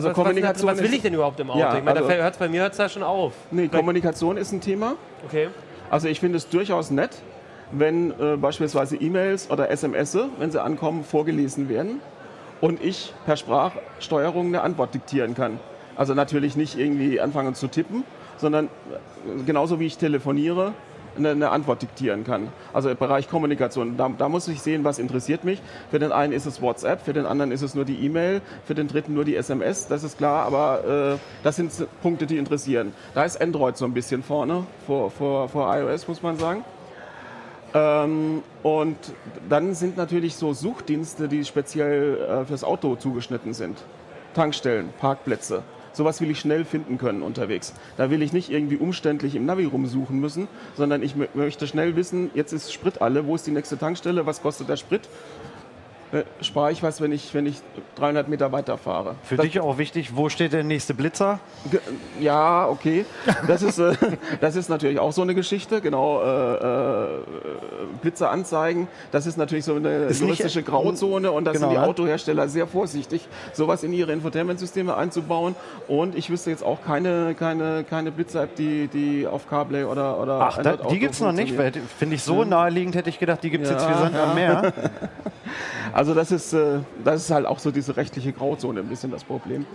was, Kommunikation Was, was will ich denn überhaupt im Auto? Ja, ich meine, also- da hört es bei mir hört's da schon auf. Nee, Kommunikation ist ein Thema. Okay. Also ich finde es durchaus nett, wenn äh, beispielsweise E-Mails oder SMS, wenn sie ankommen, vorgelesen werden und ich per Sprachsteuerung eine Antwort diktieren kann. Also natürlich nicht irgendwie anfangen zu tippen, sondern äh, genauso wie ich telefoniere, eine, eine Antwort diktieren kann. Also im Bereich Kommunikation, da, da muss ich sehen, was interessiert mich. Für den einen ist es WhatsApp, für den anderen ist es nur die E-Mail, für den dritten nur die SMS, das ist klar, aber äh, das sind Punkte, die interessieren. Da ist Android so ein bisschen vorne, vor, vor, vor iOS, muss man sagen. Ähm, und dann sind natürlich so Suchdienste, die speziell äh, fürs Auto zugeschnitten sind. Tankstellen, Parkplätze. Sowas will ich schnell finden können unterwegs. Da will ich nicht irgendwie umständlich im Navi rumsuchen müssen, sondern ich mö- möchte schnell wissen, jetzt ist Sprit alle, wo ist die nächste Tankstelle, was kostet der Sprit? Äh, spare ich was, wenn ich, wenn ich 300 Meter weiterfahre. Für Das- dich auch wichtig, wo steht der nächste Blitzer? Ja, okay. Das ist, äh, das ist natürlich auch so eine Geschichte. Genau, äh, äh, Blitzer anzeigen. Das ist natürlich so eine Ist nicht- juristische Grauzone und da Genau, sind die ne? Autohersteller sehr vorsichtig, sowas in ihre Infotainment-Systeme einzubauen. Und ich wüsste jetzt auch keine, keine, keine Blitzer-App, die, die auf CarPlay oder, oder Ach, da, die gibt es noch nicht. Finde ich so naheliegend, hätte ich gedacht, die gibt es jetzt Ja, wie Sand am Meer. Also das ist, äh, das ist halt auch so diese rechtliche Grauzone ein bisschen das Problem.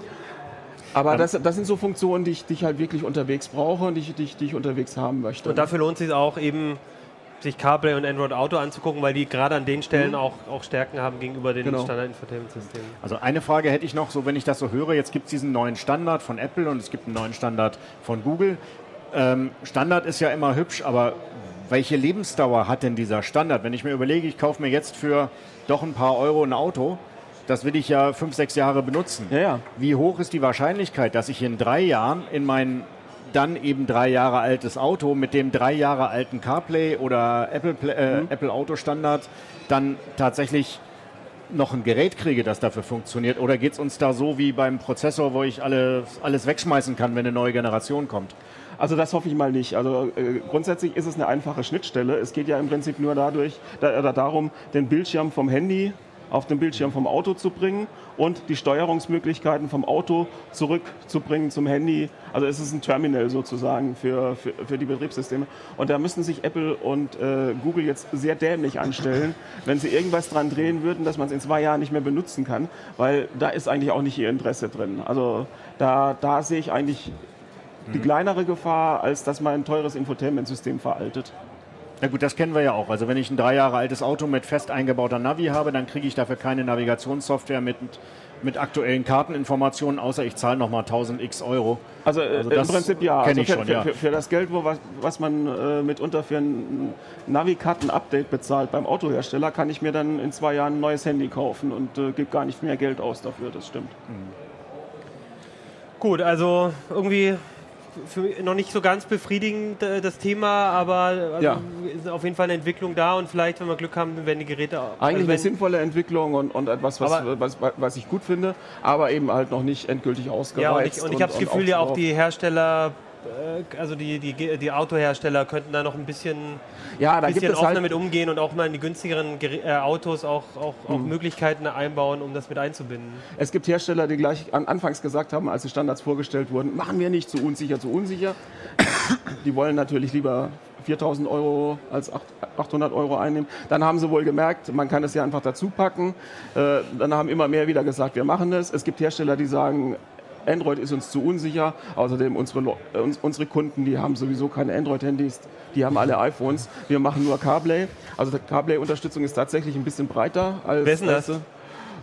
Aber das, das sind so Funktionen, die ich, die ich halt wirklich unterwegs brauche und die ich, die ich, die ich unterwegs haben möchte. Und dafür lohnt es sich auch eben, sich CarPlay und Android Auto anzugucken, weil die gerade an den Stellen auch, auch Stärken haben gegenüber den Genau. Standard-Infotainment-Systemen. Also eine Frage hätte ich noch, so wenn ich das so höre, jetzt gibt es diesen neuen Standard von Apple und es gibt einen neuen Standard von Google. Ähm, Standard ist ja immer hübsch, aber welche Lebensdauer hat denn dieser Standard? Wenn ich mir überlege, ich kaufe mir jetzt für doch ein paar Euro ein Auto, das will ich ja fünf, sechs Jahre benutzen. Ja, ja. Wie hoch ist die Wahrscheinlichkeit, dass ich in drei Jahren in mein dann eben drei Jahre altes Auto mit dem drei Jahre alten CarPlay oder Apple, äh, Apple Auto Standard dann tatsächlich noch ein Gerät kriege, das dafür funktioniert? Oder geht es uns da so wie beim Prozessor, wo ich alles, alles wegschmeißen kann, wenn eine neue Generation kommt? Also das hoffe ich mal nicht. Also äh, grundsätzlich ist es eine einfache Schnittstelle. Es geht ja im Prinzip nur dadurch, da, oder darum, den Bildschirm vom Handy auf den Bildschirm vom Auto zu bringen und die Steuerungsmöglichkeiten vom Auto zurückzubringen zum Handy. Also es ist ein Terminal sozusagen für, für, für die Betriebssysteme. Und da müssen sich Apple und äh, Google jetzt sehr dämlich anstellen, wenn sie irgendwas dran drehen würden, dass man es in zwei Jahren nicht mehr benutzen kann, weil da ist eigentlich auch nicht ihr Interesse drin. Also da, da sehe ich eigentlich die kleinere Gefahr, als dass mein teures Infotainment-System veraltet. Na gut, das kennen wir ja auch. Also wenn ich ein drei Jahre altes Auto mit fest eingebauter Navi habe, dann kriege ich dafür keine Navigationssoftware mit, mit aktuellen Karteninformationen, außer ich zahle nochmal 1000 x Euro. Also, äh, Also im das Prinzip ja. kenn Also ich für, schon, für, ja. für, für das Geld, wo, was, was man äh, mitunter für ein Navikarten-Update bezahlt beim Autohersteller, kann ich mir dann in zwei Jahren ein neues Handy kaufen und äh, gebe gar nicht mehr Geld aus dafür, das stimmt. Gut, also irgendwie für mich noch nicht so ganz befriedigend äh, das Thema, aber also Ja. ist auf jeden Fall eine Entwicklung da und vielleicht, wenn wir Glück haben, werden die Geräte auch. Eigentlich also eine sinnvolle Entwicklung und, und etwas, was, was, was ich gut finde, aber eben halt noch nicht endgültig ausgereizt. Ja, und ich, und ich habe das Gefühl, ja auch die Hersteller, also die, die, die Autohersteller könnten da noch ein bisschen, Ja, da gibt bisschen es offener halt mit umgehen und auch mal in die günstigeren äh, Autos auch, auch, auch Mhm. Möglichkeiten einbauen, um das mit einzubinden. Es gibt Hersteller, die gleich an, anfangs gesagt haben, als die Standards vorgestellt wurden, machen wir nicht zu unsicher, zu unsicher. Die wollen natürlich lieber 4000 Euro als 800 Euro einnehmen. Dann haben sie wohl gemerkt, man kann es ja einfach dazu packen. Äh, dann haben immer mehr wieder gesagt, wir machen es. Es gibt Hersteller, die sagen, Android ist uns zu unsicher. Außerdem unsere, äh, unsere Kunden, die haben sowieso keine Android-Handys, die haben alle iPhones. Wir machen nur CarPlay. Also CarPlay-Unterstützung ist tatsächlich ein bisschen breiter als. Wer ist denn das?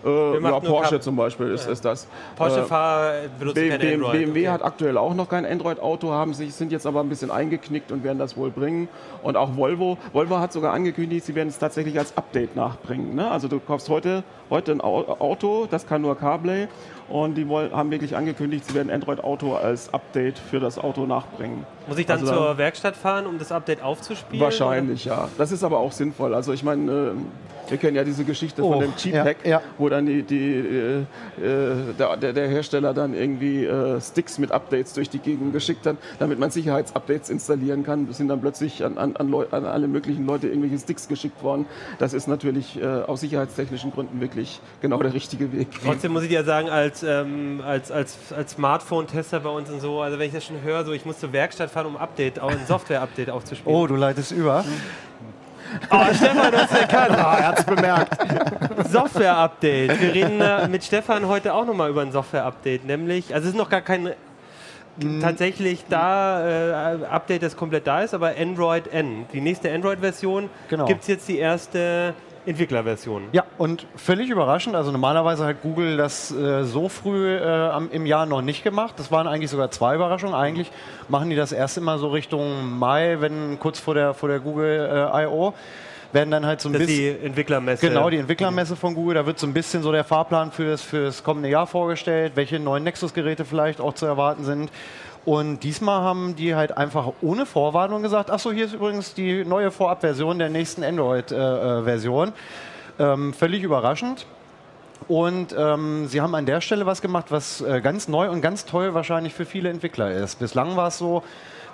Äh, ja, Porsche Cup. zum Beispiel ist, ist das. Porsche-Fahrer äh, benutzen kein Android. BMW okay. hat aktuell auch noch kein Android-Auto, haben sich, sind jetzt aber ein bisschen eingeknickt und werden das wohl bringen. Und auch Volvo. Volvo hat sogar angekündigt, sie werden es tatsächlich als Update nachbringen. Ne? Also du kaufst heute, heute ein Auto, das kann nur CarPlay und die wollen, haben wirklich angekündigt, sie werden Android Auto als Update für das Auto nachbringen. Muss ich dann also zur Werkstatt fahren, um das Update aufzuspielen? Wahrscheinlich, oder? ja. Das ist aber auch sinnvoll. Also ich meine, äh, wir kennen ja diese Geschichte oh, von dem Cheap Hack, ja, ja. wo dann die, die äh, äh, der, der, Hersteller dann irgendwie äh, Sticks mit Updates durch die Gegend geschickt hat, damit man Sicherheitsupdates installieren kann. Es sind dann plötzlich an, an, an, an, alle möglichen Leute irgendwelche Sticks geschickt worden. Das ist natürlich äh, aus sicherheitstechnischen Gründen wirklich genau der richtige Weg. Trotzdem muss ich ja sagen, als, ähm, als, als, als Smartphone-Tester bei uns und so, also wenn ich das schon höre, so ich muss zur Werkstatt fahren, um Update, ein Software-Update aufzuspielen. Oh, du leitest über. Oh, Stefan, das erkannt. Oh, er hat es bemerkt. Software-Update. Wir reden äh, mit Stefan heute auch nochmal über ein Software-Update, nämlich, also es ist noch gar kein mhm. tatsächlich da äh, Update, das komplett da ist, aber Android N. Die nächste Android-Version genau. gibt es jetzt die erste Entwicklerversion. Ja, und völlig überraschend. Also normalerweise hat Google das äh, so früh äh, im Jahr noch nicht gemacht. Das waren eigentlich sogar zwei Überraschungen. Eigentlich machen die das erst immer so Richtung Mai, wenn kurz vor der, vor der Google äh, I.O werden dann halt so ein das bisschen. die Entwicklermesse. Genau, die Entwicklermesse von Google. Da wird so ein bisschen so der Fahrplan für das, für das kommende Jahr vorgestellt, welche neuen Nexus-Geräte vielleicht auch zu erwarten sind. Und diesmal haben die halt einfach ohne Vorwarnung gesagt, achso, hier ist übrigens die neue Vorabversion der nächsten Android-Version. Äh, äh ähm, völlig überraschend. Und ähm, sie haben an der Stelle was gemacht, was äh, ganz neu und ganz toll wahrscheinlich für viele Entwickler ist. Bislang war es so,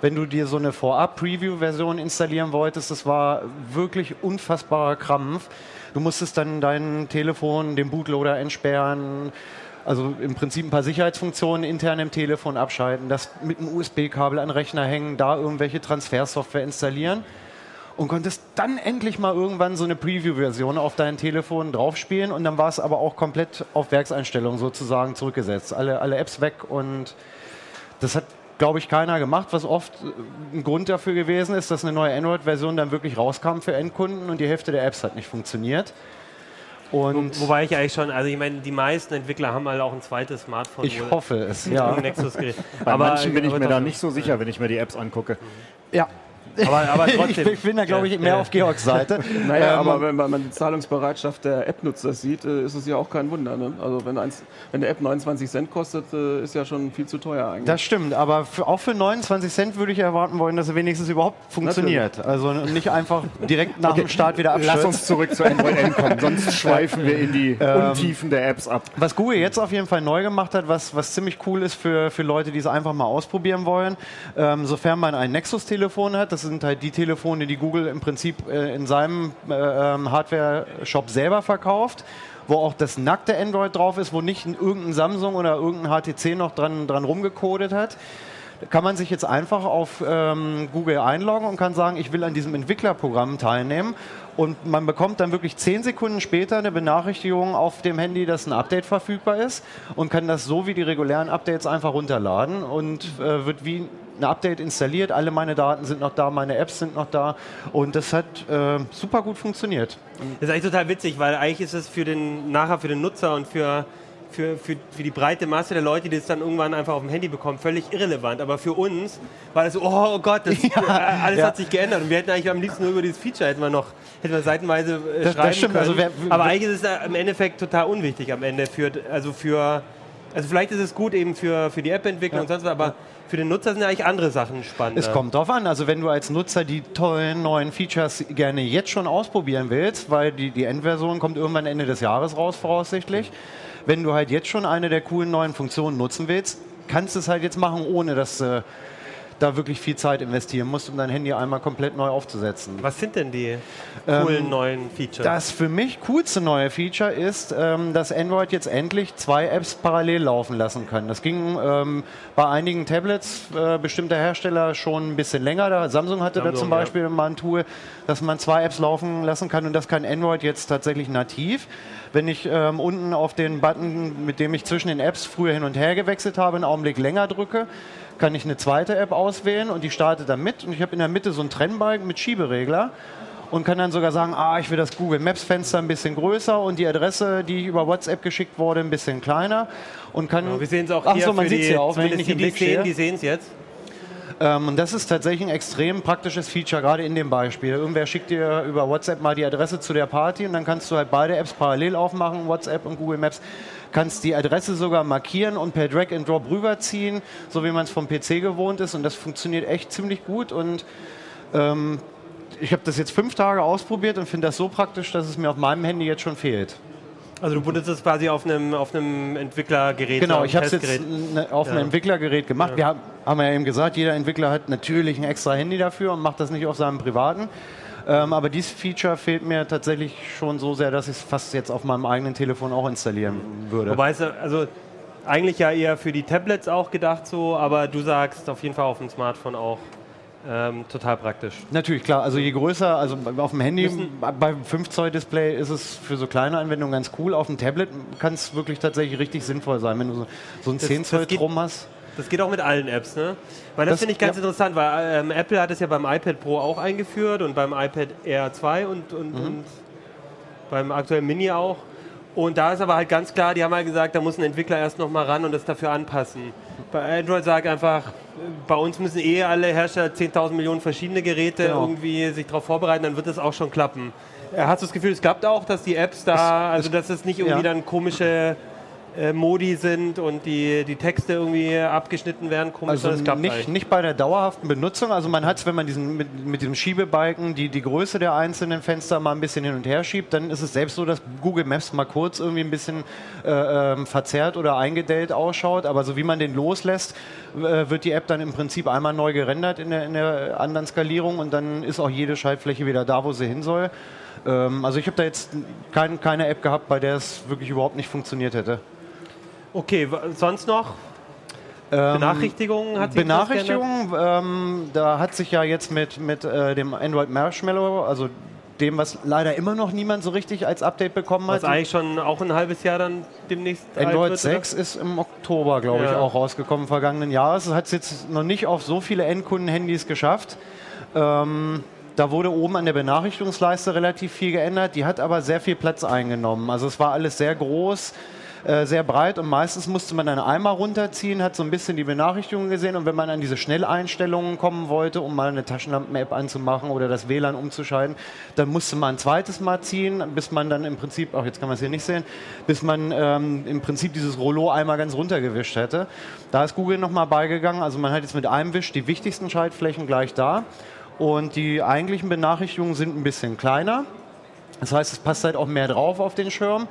wenn du dir so eine Vorab-Preview-Version installieren wolltest, das war wirklich unfassbarer Krampf. Du musstest dann dein Telefon, den Bootloader entsperren, also im Prinzip ein paar Sicherheitsfunktionen intern im Telefon abschalten, das mit einem USB-Kabel an den Rechner hängen, da irgendwelche Transfersoftware installieren und konntest dann endlich mal irgendwann so eine Preview-Version auf dein Telefon draufspielen und dann war es aber auch komplett auf Werkseinstellungen sozusagen zurückgesetzt. Alle, alle Apps weg und das hat, glaube ich, keiner gemacht, was oft ein Grund dafür gewesen ist, dass eine neue Android-Version dann wirklich rauskam für Endkunden und die Hälfte der Apps hat nicht funktioniert. Und Wo, wobei ich eigentlich schon, also ich meine, die meisten Entwickler haben halt auch ein zweites Smartphone. Ich hoffe es, ja. Bei aber manchen bin ich mir da nicht so sicher, wenn ich mir die Apps angucke. Ja, aber, aber trotzdem. ich bin da, glaube ich, mehr auf Georgs Seite. Naja, ähm, aber wenn man die Zahlungsbereitschaft der App-Nutzer sieht, äh, ist es ja auch kein Wunder. Ne? Also wenn, eins, wenn eine App 29 Cent kostet, äh, ist ja schon viel zu teuer eigentlich. Das stimmt, aber für, auch für 29 Cent würde ich erwarten wollen, dass sie wenigstens überhaupt funktioniert. Natürlich. Also nicht einfach direkt nach okay. dem Start wieder abschützt. Lass uns zurück zu Android N kommen, sonst schweifen wir in die ähm, Untiefen der Apps ab. Was Google jetzt auf jeden Fall neu gemacht hat, was, was ziemlich cool ist für, für Leute, die es einfach mal ausprobieren wollen, ähm, sofern man ein Nexus-Telefon hat, das sind halt die Telefone, die Google im Prinzip äh, in seinem äh, ähm, Hardware-Shop selber verkauft wo auch das nackte Android drauf ist, wo nicht irgendein Samsung oder irgendein HTC noch dran, dran rumgecodet hat. Kann man sich jetzt einfach auf ähm, Google einloggen und kann sagen, ich will an diesem Entwicklerprogramm teilnehmen. Und man bekommt dann wirklich zehn Sekunden später eine Benachrichtigung auf dem Handy, dass ein Update verfügbar ist und kann das so wie die regulären Updates einfach runterladen und äh, wird wie ein Update installiert, alle meine Daten sind noch da, meine Apps sind noch da und das hat äh, super gut funktioniert. Das ist eigentlich total witzig, weil eigentlich ist es für den, nachher für den Nutzer und für, für, für, für die breite Masse der Leute, die es dann irgendwann einfach auf dem Handy bekommen, völlig irrelevant. Aber für uns war das so, oh Gott, das, ja, alles ja. hat sich geändert und wir hätten eigentlich am liebsten nur über dieses Feature hätten wir noch hätten wir seitenweise äh, das, schreiben das können. Also wer, aber eigentlich ist es im Endeffekt total unwichtig am Ende für, also für also vielleicht ist es gut eben für, für die App-Entwicklung ja. und sonst was, aber für den Nutzer sind ja eigentlich andere Sachen spannend. Es kommt drauf an. Also wenn du als Nutzer die tollen neuen Features gerne jetzt schon ausprobieren willst, weil die, die Endversion kommt irgendwann Ende des Jahres raus, voraussichtlich. Wenn du halt jetzt schon eine der coolen neuen Funktionen nutzen willst, kannst du es halt jetzt machen, ohne dass äh, da wirklich viel Zeit investieren musst, um dein Handy einmal komplett neu aufzusetzen. Was sind denn die coolen Ähm, neuen Features? Das für mich coolste neue Feature ist, ähm, dass Android jetzt endlich zwei Apps parallel laufen lassen kann. Das ging ähm, bei einigen Tablets äh, bestimmter Hersteller schon ein bisschen länger. Da, Samsung hatte da Samsung, zum ja. Beispiel mal ein Tool, dass man zwei Apps laufen lassen kann und das kann Android jetzt tatsächlich nativ. Wenn ich ähm, unten auf den Button, mit dem ich zwischen den Apps früher hin und her gewechselt habe, einen Augenblick länger drücke, kann ich eine zweite App auswählen und die startet dann mit. Und ich habe in der Mitte so einen Trennbalken mit Schieberegler und kann dann sogar sagen, ah, ich will das Google Maps Fenster ein bisschen größer und die Adresse, die über WhatsApp geschickt wurde, ein bisschen kleiner und kann. Ja, wir sehen es auch hier so, man sieht es ja auch, wenn ich nicht die, im die Blick sehen, die sehen es jetzt. Ähm, und das ist tatsächlich ein extrem praktisches Feature, gerade in dem Beispiel. Irgendwer schickt dir über WhatsApp mal die Adresse zu der Party und dann kannst du halt beide Apps parallel aufmachen, WhatsApp und Google Maps. Kannst die Adresse sogar markieren und per Drag and Drop rüberziehen, so wie man es vom PC gewohnt ist. Und das funktioniert echt ziemlich gut. Und ähm, ich habe das jetzt fünf Tage ausprobiert und finde das so praktisch, dass es mir auf meinem Handy jetzt schon fehlt. Also du benutzt es quasi auf einem, auf einem Entwicklergerät. Genau, ich habe es jetzt ne- auf einem Ja. Entwicklergerät gemacht. Wir haben, haben ja eben gesagt, jeder Entwickler hat natürlich ein extra Handy dafür und macht das nicht auf seinem privaten. Ähm, aber dieses Feature fehlt mir tatsächlich schon so sehr, dass ich es fast jetzt auf meinem eigenen Telefon auch installieren würde. Wobei es also eigentlich ja eher für die Tablets auch gedacht so, aber du sagst auf jeden Fall auf dem Smartphone auch ähm, total praktisch. Natürlich, klar. Also je größer, also auf dem Handy, beim 5 Zoll Display ist es für so kleine Anwendungen ganz cool. Auf dem Tablet kann es wirklich tatsächlich richtig sinnvoll sein, wenn du so, so ein Das- 10 Zoll das geht- Strom hast. Das geht auch mit allen Apps, ne? Weil das, Das- finde ich ganz ja. interessant, weil ähm, Apple hat es ja beim iPad Pro auch eingeführt und beim iPad Air 2 und, und, Mhm. und beim aktuellen Mini auch. Und da ist aber halt ganz klar, die haben halt gesagt, da muss ein Entwickler erst noch mal ran und das dafür anpassen. Bei Android sagt einfach, bei uns müssen eh alle Hersteller 10.000 Millionen verschiedene Geräte Genau. irgendwie sich darauf vorbereiten, dann wird das auch schon klappen. Äh, Hast du das Gefühl, es klappt auch, dass die Apps da, also dass es nicht irgendwie ja. dann komische äh, Modi sind und die, die Texte irgendwie abgeschnitten werden, komisch, Also klappt nicht, eigentlich. nicht bei der dauerhaften Benutzung. Also man hat es, wenn man diesen, mit, mit diesem Schiebebalken die, die Größe der einzelnen Fenster mal ein bisschen hin und her schiebt, dann ist es selbst so, dass Google Maps mal kurz irgendwie ein bisschen äh, ähm, verzerrt oder eingedellt ausschaut. Aber so wie man den loslässt, äh, wird die App dann im Prinzip einmal neu gerendert in der, in der anderen Skalierung und dann ist auch jede Schaltfläche wieder da, wo sie hin soll. Ähm, also ich habe da jetzt kein, keine App gehabt, bei der es wirklich überhaupt nicht funktioniert hätte. Okay, sonst noch? Benachrichtigungen hat sich was? Benachrichtigungen, ähm, da hat sich ja jetzt mit, mit äh, dem Android Marshmallow, also dem, was leider immer noch niemand so richtig als Update bekommen Was hat. eigentlich schon auch ein halbes Jahr dann demnächst Android wird, 6 ist im Oktober, glaube ich, Ja. auch rausgekommen vergangenen Jahres. Es hat es jetzt noch nicht auf so viele Endkunden-Handys geschafft. Ähm, da wurde oben an der Benachrichtigungsleiste relativ viel geändert. Die hat aber sehr viel Platz eingenommen. Also es war alles sehr groß, äh, sehr breit und meistens musste man dann einmal runterziehen, hat so ein bisschen die Benachrichtigungen gesehen und wenn man an diese Schnelleinstellungen kommen wollte, um mal eine Taschenlampen-App anzumachen oder das WLAN umzuschalten, dann musste man ein zweites Mal ziehen, bis man dann im Prinzip, auch jetzt kann man es hier nicht sehen, bis man ähm, im Prinzip dieses Rollo einmal ganz runtergewischt hätte. Da ist Google nochmal beigegangen, also man hat jetzt mit einem Wisch die wichtigsten Schaltflächen gleich da und die eigentlichen Benachrichtigungen sind ein bisschen kleiner. Das heißt, es passt halt auch mehr drauf auf den Schirm.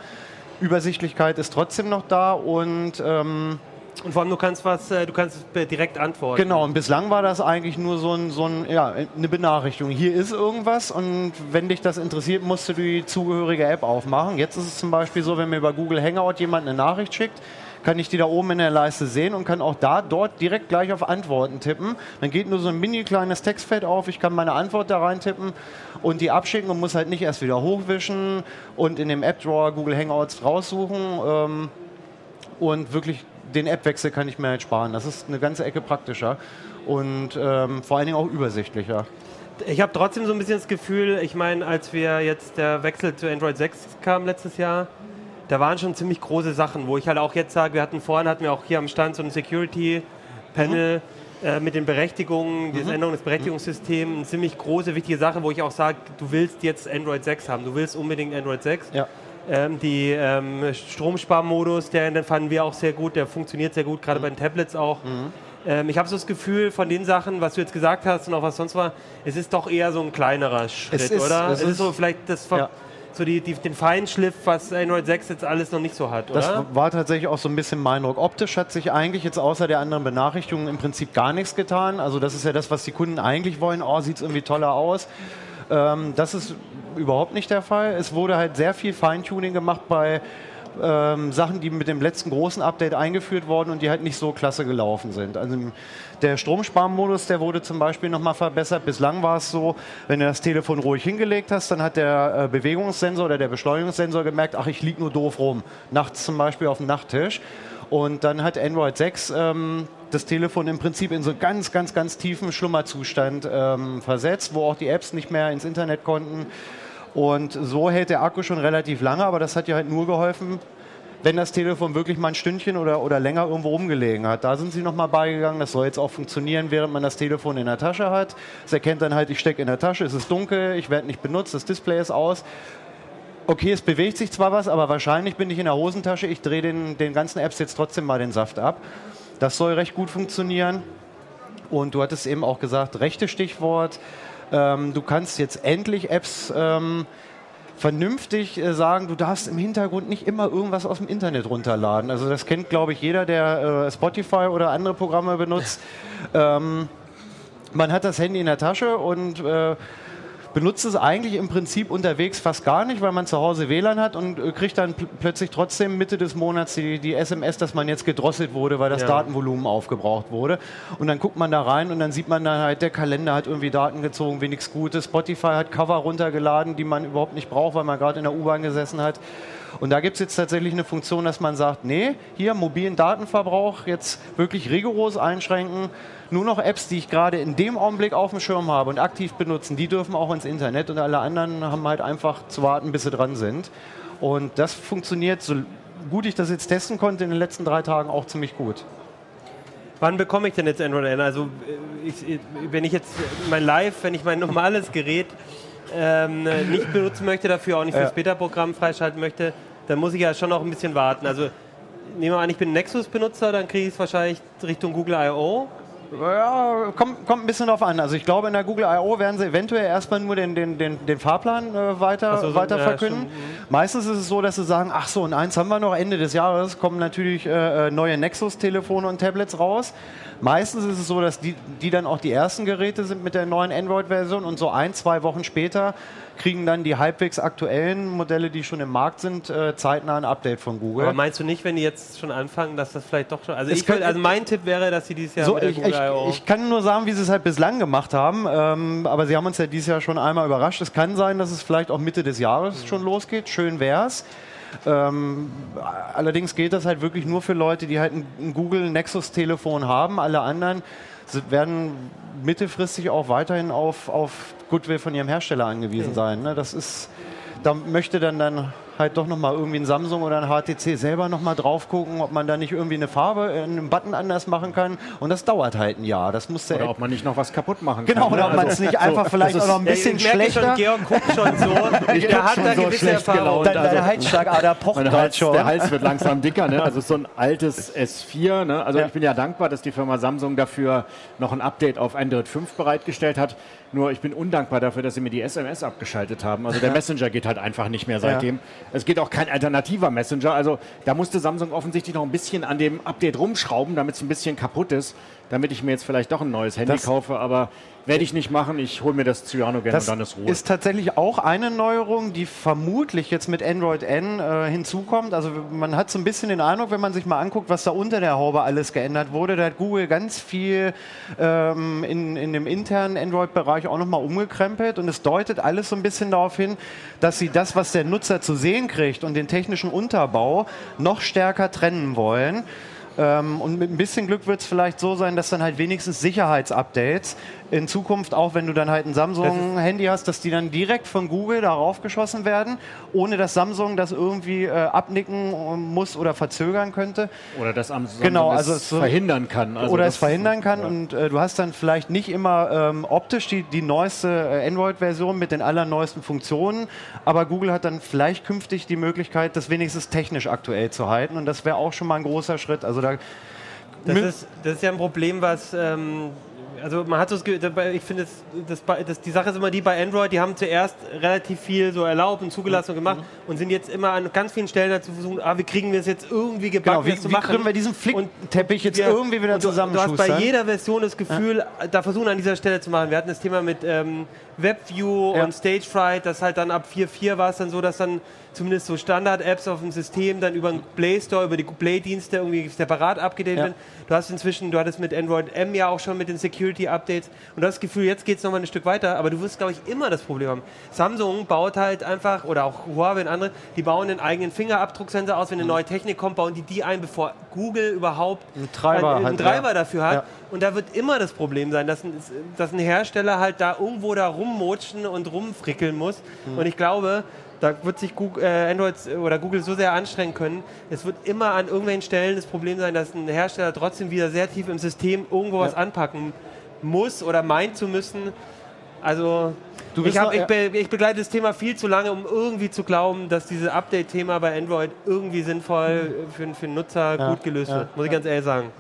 Übersichtlichkeit ist trotzdem noch da und ähm, Und vor allem, du kannst was, äh, du kannst direkt antworten. genau, und bislang war das eigentlich nur so, ein, so ein, ja, eine Benachrichtigung. Hier ist irgendwas und wenn dich das interessiert, musst du die zugehörige App aufmachen. Jetzt ist es zum Beispiel so, wenn mir über Google Hangout jemand eine Nachricht schickt, kann ich die da oben in der Leiste sehen und kann auch da dort direkt gleich auf Antworten tippen. Dann geht nur so ein mini kleines Textfeld auf, ich kann meine Antwort da reintippen und die abschicken und muss halt nicht erst wieder hochwischen und in dem App-Drawer Google Hangouts raussuchen. Ähm, und wirklich den App-Wechsel kann ich mir halt sparen. Das ist eine ganze Ecke praktischer und ähm, vor allen Dingen auch übersichtlicher. Ich habe trotzdem so ein bisschen das Gefühl, ich meine, als wir jetzt der Wechsel zu Android 6 kam letztes Jahr, da waren schon ziemlich große Sachen, wo ich halt auch jetzt sage, wir hatten vorhin, hatten wir auch hier am Stand so ein Security-Panel äh, mit den Berechtigungen, diese Änderung des Berechtigungssystems, eine ziemlich große, wichtige Sache, wo ich auch sage, du willst jetzt Android 6 haben, du willst unbedingt Android 6. Ja. Ähm, die ähm, Stromsparmodus, der, den fanden wir auch sehr gut, der funktioniert sehr gut, gerade bei den Tablets auch. Ähm, ich habe so das Gefühl, von den Sachen, was du jetzt gesagt hast und auch was sonst war, es ist doch eher so ein kleinerer Schritt, ist- oder? es Es ist, ist- so vielleicht das Ver Ja. So die, die, den Feinschliff, was Android 6 jetzt alles noch nicht so hat, oder? Das war tatsächlich auch so ein bisschen mein Eindruck. Optisch hat sich eigentlich jetzt außer der anderen Benachrichtigungen im Prinzip gar nichts getan. Also das ist ja das, was die Kunden eigentlich wollen. Oh, sieht es irgendwie toller aus. Ähm, das ist überhaupt nicht der Fall. Es wurde halt sehr viel Feintuning gemacht bei ähm, Sachen, die mit dem letzten großen Update eingeführt wurden und die halt nicht so klasse gelaufen sind. Also der Stromsparmodus, der wurde zum Beispiel nochmal verbessert. Bislang war es so, wenn du das Telefon ruhig hingelegt hast, dann hat der äh, Bewegungssensor oder der Beschleunigungssensor gemerkt, ach, ich liege nur doof rum. Nachts zum Beispiel auf dem Nachttisch. Und dann hat Android 6 ähm, das Telefon im Prinzip in so ganz, ganz, ganz tiefen Schlummerzustand ähm, versetzt, wo auch die Apps nicht mehr ins Internet konnten. Und so hält der Akku schon relativ lange, aber das hat ja halt nur geholfen, wenn das Telefon wirklich mal ein Stündchen oder, oder länger irgendwo rumgelegen hat. Da sind sie nochmal beigegangen. Das soll jetzt auch funktionieren, während man das Telefon in der Tasche hat. Es erkennt dann halt, ich stecke in der Tasche, es ist dunkel, ich werde nicht benutzt, das Display ist aus. Okay, es bewegt sich zwar was, aber wahrscheinlich bin ich in der Hosentasche. Ich drehe den, den ganzen Apps jetzt trotzdem mal den Saft ab. Das soll recht gut funktionieren. Und du hattest eben auch gesagt, rechte Stichwort. Ähm, du kannst jetzt endlich Apps ähm, vernünftig äh, sagen, du darfst im Hintergrund nicht immer irgendwas aus dem Internet runterladen. Also das kennt, glaube ich, jeder, der äh, Spotify oder andere Programme benutzt. Ähm, man hat das Handy in der Tasche und äh, benutzt es eigentlich im Prinzip unterwegs fast gar nicht, weil man zu Hause WLAN hat und äh, kriegt dann pl plötzlich trotzdem Mitte des Monats die, die, SMS, dass man jetzt gedrosselt wurde, weil das ja. Datenvolumen aufgebraucht wurde. Und dann guckt man da rein und dann sieht man dann halt, der Kalender hat irgendwie Daten gezogen, wie nichts Gutes. Spotify hat Cover runtergeladen, die man überhaupt nicht braucht, weil man gerade in der U-Bahn gesessen hat. Und da gibt es jetzt tatsächlich eine Funktion, dass man sagt, nee, hier mobilen Datenverbrauch jetzt wirklich rigoros einschränken nur noch Apps, die ich gerade in dem Augenblick auf dem Schirm habe und aktiv benutzen, die dürfen auch ins Internet und alle anderen haben halt einfach zu warten, bis sie dran sind. Und das funktioniert, so gut ich das jetzt testen konnte, in den letzten drei Tagen auch ziemlich gut. Wann bekomme ich denn jetzt Android N? Also äh, ich, wenn ich jetzt mein Live, wenn ich mein normales Gerät ähm, nicht benutzen möchte, dafür auch nicht fürs Beta-Programm freischalten möchte, dann muss ich ja schon noch ein bisschen warten. Also nehmen wir an, ich bin Nexus-Benutzer, dann kriege ich es wahrscheinlich Richtung Google I.O. Ja, kommt, kommt ein bisschen drauf an. Also ich glaube, in der Google I.O. werden sie eventuell erstmal nur den, den, den, den Fahrplan äh, weiter, so, weiter ja, verkünden. Stimmt. Mhm. Meistens ist es so, dass sie sagen, ach so, und eins haben wir noch, Ende des Jahres kommen natürlich äh, äh neue Nexus-Telefone und Tablets raus. Meistens ist es so, dass die, die dann auch die ersten Geräte sind mit der neuen Android-Version und so ein, zwei Wochen später kriegen dann die halbwegs aktuellen Modelle, die schon im Markt sind, äh, zeitnah ein Update von Google. Aber meinst du nicht, wenn die jetzt schon anfangen, dass das vielleicht doch schon. Also, ich will, also mein Tipp wäre, dass sie dieses Jahr so, ich, ich, ich, kann nur sagen, wie sie es halt bislang gemacht haben, ähm, aber sie haben uns ja dieses Jahr schon einmal überrascht. Es kann sein, dass es vielleicht auch Mitte des Jahres mhm. schon losgeht. Schön wär's. Ähm, allerdings gilt das halt wirklich nur für Leute, die halt ein, ein Google Nexus Telefon haben. Alle anderen werden mittelfristig auch weiterhin auf, auf Goodwill von ihrem Hersteller angewiesen sein. Ne? Das ist, da möchte dann dann halt doch nochmal irgendwie ein Samsung oder ein HTC selber nochmal drauf gucken, ob man da nicht irgendwie eine Farbe, äh, einen Button anders machen kann. Und das dauert halt ein Jahr. Das muss oder ob man nicht noch was kaputt machen genau, kann. Genau, oder ob man es nicht einfach so, vielleicht auch noch ein bisschen ja, schlechter... Schon, Georg guckt schon so. ich der hat da so gewisse Erfahrung. Dein, deine also, Halsschlagader pocht Hals, schon. Der Hals wird langsam dicker. Ne? Also so ein altes S4. Ne? Also ja. ich bin ja dankbar, dass die Firma Samsung dafür noch ein Update auf Android 5 bereitgestellt hat. Nur ich bin undankbar dafür, dass sie mir die SMS abgeschaltet haben. Also der Messenger geht halt einfach nicht mehr seitdem. Ja. Es geht auch kein alternativer Messenger. Also da musste Samsung offensichtlich noch ein bisschen an dem Update rumschrauben, damit es ein bisschen kaputt ist damit ich mir jetzt vielleicht doch ein neues Handy das kaufe, aber werde ich nicht machen. Ich hole mir das Cyanogen und dann ist Ruhe. ist tatsächlich auch eine Neuerung, die vermutlich jetzt mit Android N äh, hinzukommt. Also man hat so ein bisschen den Eindruck, wenn man sich mal anguckt, was da unter der Haube alles geändert wurde, da hat Google ganz viel ähm, in, in dem internen Android-Bereich auch nochmal umgekrempelt und es deutet alles so ein bisschen darauf hin, dass sie das, was der Nutzer zu sehen kriegt und den technischen Unterbau noch stärker trennen wollen. Ähm, und mit ein bisschen Glück wird es vielleicht so sein, dass dann halt wenigstens Sicherheitsupdates in Zukunft, auch wenn du dann halt ein Samsung-Handy hast, dass die dann direkt von Google darauf geschossen werden, ohne dass Samsung das irgendwie äh, abnicken muss oder verzögern könnte. Oder dass Samsung genau, also es verhindern kann. Also oder es verhindern kann ja. und äh, du hast dann vielleicht nicht immer ähm, optisch die, die neueste äh, Android-Version mit den allerneuesten Funktionen, aber Google hat dann vielleicht künftig die Möglichkeit, das wenigstens technisch aktuell zu halten und das wäre auch schon mal ein großer Schritt. Also da das ist, das ist ja ein Problem, was ähm, also man hat so ich finde, das, das, das, die Sache ist immer die bei Android, die haben zuerst relativ viel so erlaubt und zugelassen und gemacht und sind jetzt immer an ganz vielen Stellen dazu versucht, ah, wie kriegen wir es jetzt irgendwie gebacken, Genau, wie, das zu wie machen. kriegen wir diesen Flickteppich jetzt wir- irgendwie wieder und du, hast bei jeder Version das Gefühl, da versuchen an dieser Stelle zu machen. Wir hatten das Thema mit ähm, WebView Ja. und Stagefright, das halt dann ab 4.4 war es dann so, dass dann zumindest so Standard-Apps auf dem System dann über den Play Store, über die Play-Dienste irgendwie separat abgedatet Ja. werden. Du hast inzwischen, du hattest mit Android M ja auch schon mit den Security-Updates und du hast das Gefühl, jetzt geht es nochmal ein Stück weiter, aber du wirst, glaube ich, immer das Problem haben. Samsung baut halt einfach, oder auch Huawei und andere, die bauen den eigenen Fingerabdrucksensor aus, wenn eine neue Technik kommt, bauen die die ein, bevor Google überhaupt Einen Treiber einen, einen halt, Treiber ja. dafür hat. Ja. Und da wird immer das Problem sein, dass ein, dass ein Hersteller halt da irgendwo da rummotschen und rumfrickeln muss. Mhm. Und ich glaube, da wird sich Google, äh, Android oder Google so sehr anstrengen können. Es wird immer an irgendwelchen Stellen das Problem sein, dass ein Hersteller trotzdem wieder sehr tief im System irgendwo was anpacken muss oder meint zu müssen. Also ich, hab, noch- ich, ja. be, ich begleite das Thema viel zu lange, um irgendwie zu glauben, dass dieses Update-Thema bei Android irgendwie sinnvoll für, für den Nutzer gut gelöst ja, wird. Muss ich ganz ehrlich sagen.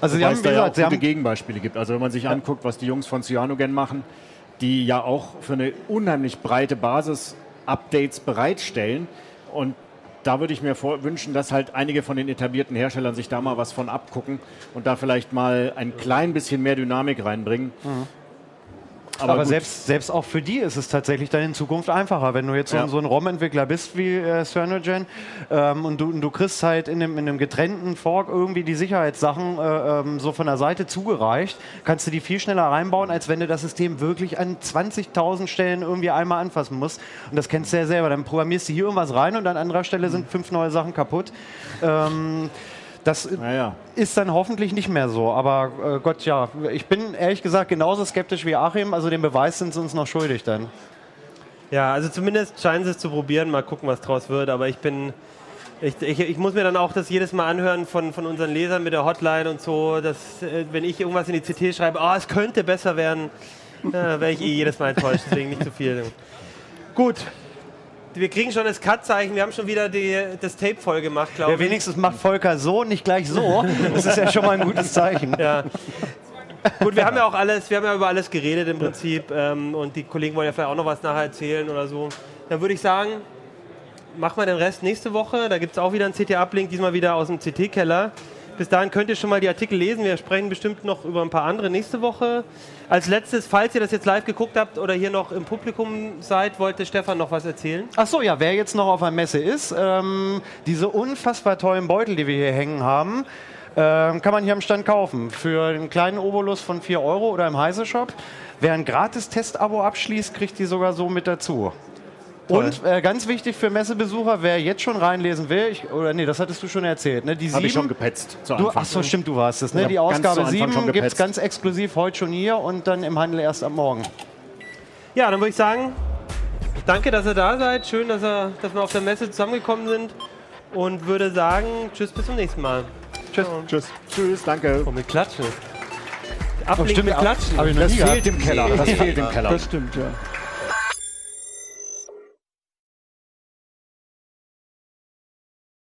Also sie Wobei haben, es da ja auch gute haben Gegenbeispiele gibt. Also wenn man sich anguckt, was die Jungs von Cyanogen machen, die ja auch für eine unheimlich breite Basis Updates bereitstellen. Und da würde ich mir wünschen, dass halt einige von den etablierten Herstellern sich da mal was von abgucken und da vielleicht mal ein klein bisschen mehr Dynamik reinbringen. Aber, gut. selbst, selbst auch für die ist es tatsächlich dann in Zukunft einfacher. Wenn du jetzt so, Ja. so ein ROM-Entwickler bist wie äh, Cyanogen ähm, und, du, und du kriegst halt in einem, in einem getrennten Fork irgendwie die Sicherheitssachen äh, ähm, so von der Seite zugereicht, kannst du die viel schneller reinbauen, als wenn du das System wirklich an 20.000 Stellen irgendwie einmal anfassen musst. Und das kennst du ja selber. Dann programmierst du hier irgendwas rein und an anderer Stelle sind fünf neue Sachen kaputt. Ähm, das Naja. ist dann hoffentlich nicht mehr so. Aber äh, Gott, ja, ich bin ehrlich gesagt genauso skeptisch wie Achim. Also den Beweis sind sie uns noch schuldig dann. Ja, also zumindest scheinen sie es zu probieren. Mal gucken, was draus wird. Aber ich bin. Ich, ich, ich muss mir dann auch das jedes Mal anhören von, von unseren Lesern mit der Hotline und so, dass äh, wenn ich irgendwas in die CT schreibe, oh, es könnte besser werden, äh, wäre ich eh jedes Mal enttäuscht. Deswegen nicht zu viel. Gut. Wir kriegen schon das Cut-Zeichen. Wir haben schon wieder die, das Tape voll gemacht, glaube Ja, ich. wenigstens macht Volker so, nicht gleich so. Das ist ja schon mal ein gutes Zeichen. Ja. Gut, wir haben ja auch alles, wir haben ja über alles geredet im Prinzip ähm, und die Kollegen wollen ja vielleicht auch noch was nachher erzählen oder so. Dann würde ich sagen, machen wir den Rest nächste Woche. Da gibt es auch wieder einen CT-Uplink, diesmal wieder aus dem CT-Keller. Bis dahin könnt ihr schon mal die Artikel lesen. Wir sprechen bestimmt noch über ein paar andere nächste Woche. Als letztes, falls ihr das jetzt live geguckt habt oder hier noch im Publikum seid, wollte Stefan noch was erzählen. Ach so, ja, wer jetzt noch auf einer Messe ist, ähm, diese unfassbar tollen Beutel, die wir hier hängen haben, ähm, kann man hier am Stand kaufen. Für einen kleinen Obolus von 4 Euro oder im Heise-Shop. Wer ein Gratis-Test-Abo abschließt, kriegt die sogar so mit dazu. Und äh, ganz wichtig für Messebesucher, wer jetzt schon reinlesen will, ich, oder nee, das hattest du schon erzählt, ne? Die Habe ich schon sieben, gepetzt. Zu du, ach so, stimmt, du warst es, ne? Die Ausgabe Anfang schon 7 gibt es ganz exklusiv heute schon hier und dann im Handel erst am Morgen. Ja, dann würde ich sagen, danke, dass ihr da seid. Schön, dass, ihr, dass wir auf der Messe zusammengekommen sind. Und würde sagen, tschüss, bis zum nächsten Mal. Tschüss. Tschüss. Tschüss, danke. Oh, mit Klatschen. Ablink stimmt, mit Klatschen. noch Das nie gehabt. fehlt im Keller. Das fehlt im Keller. Das stimmt, ja.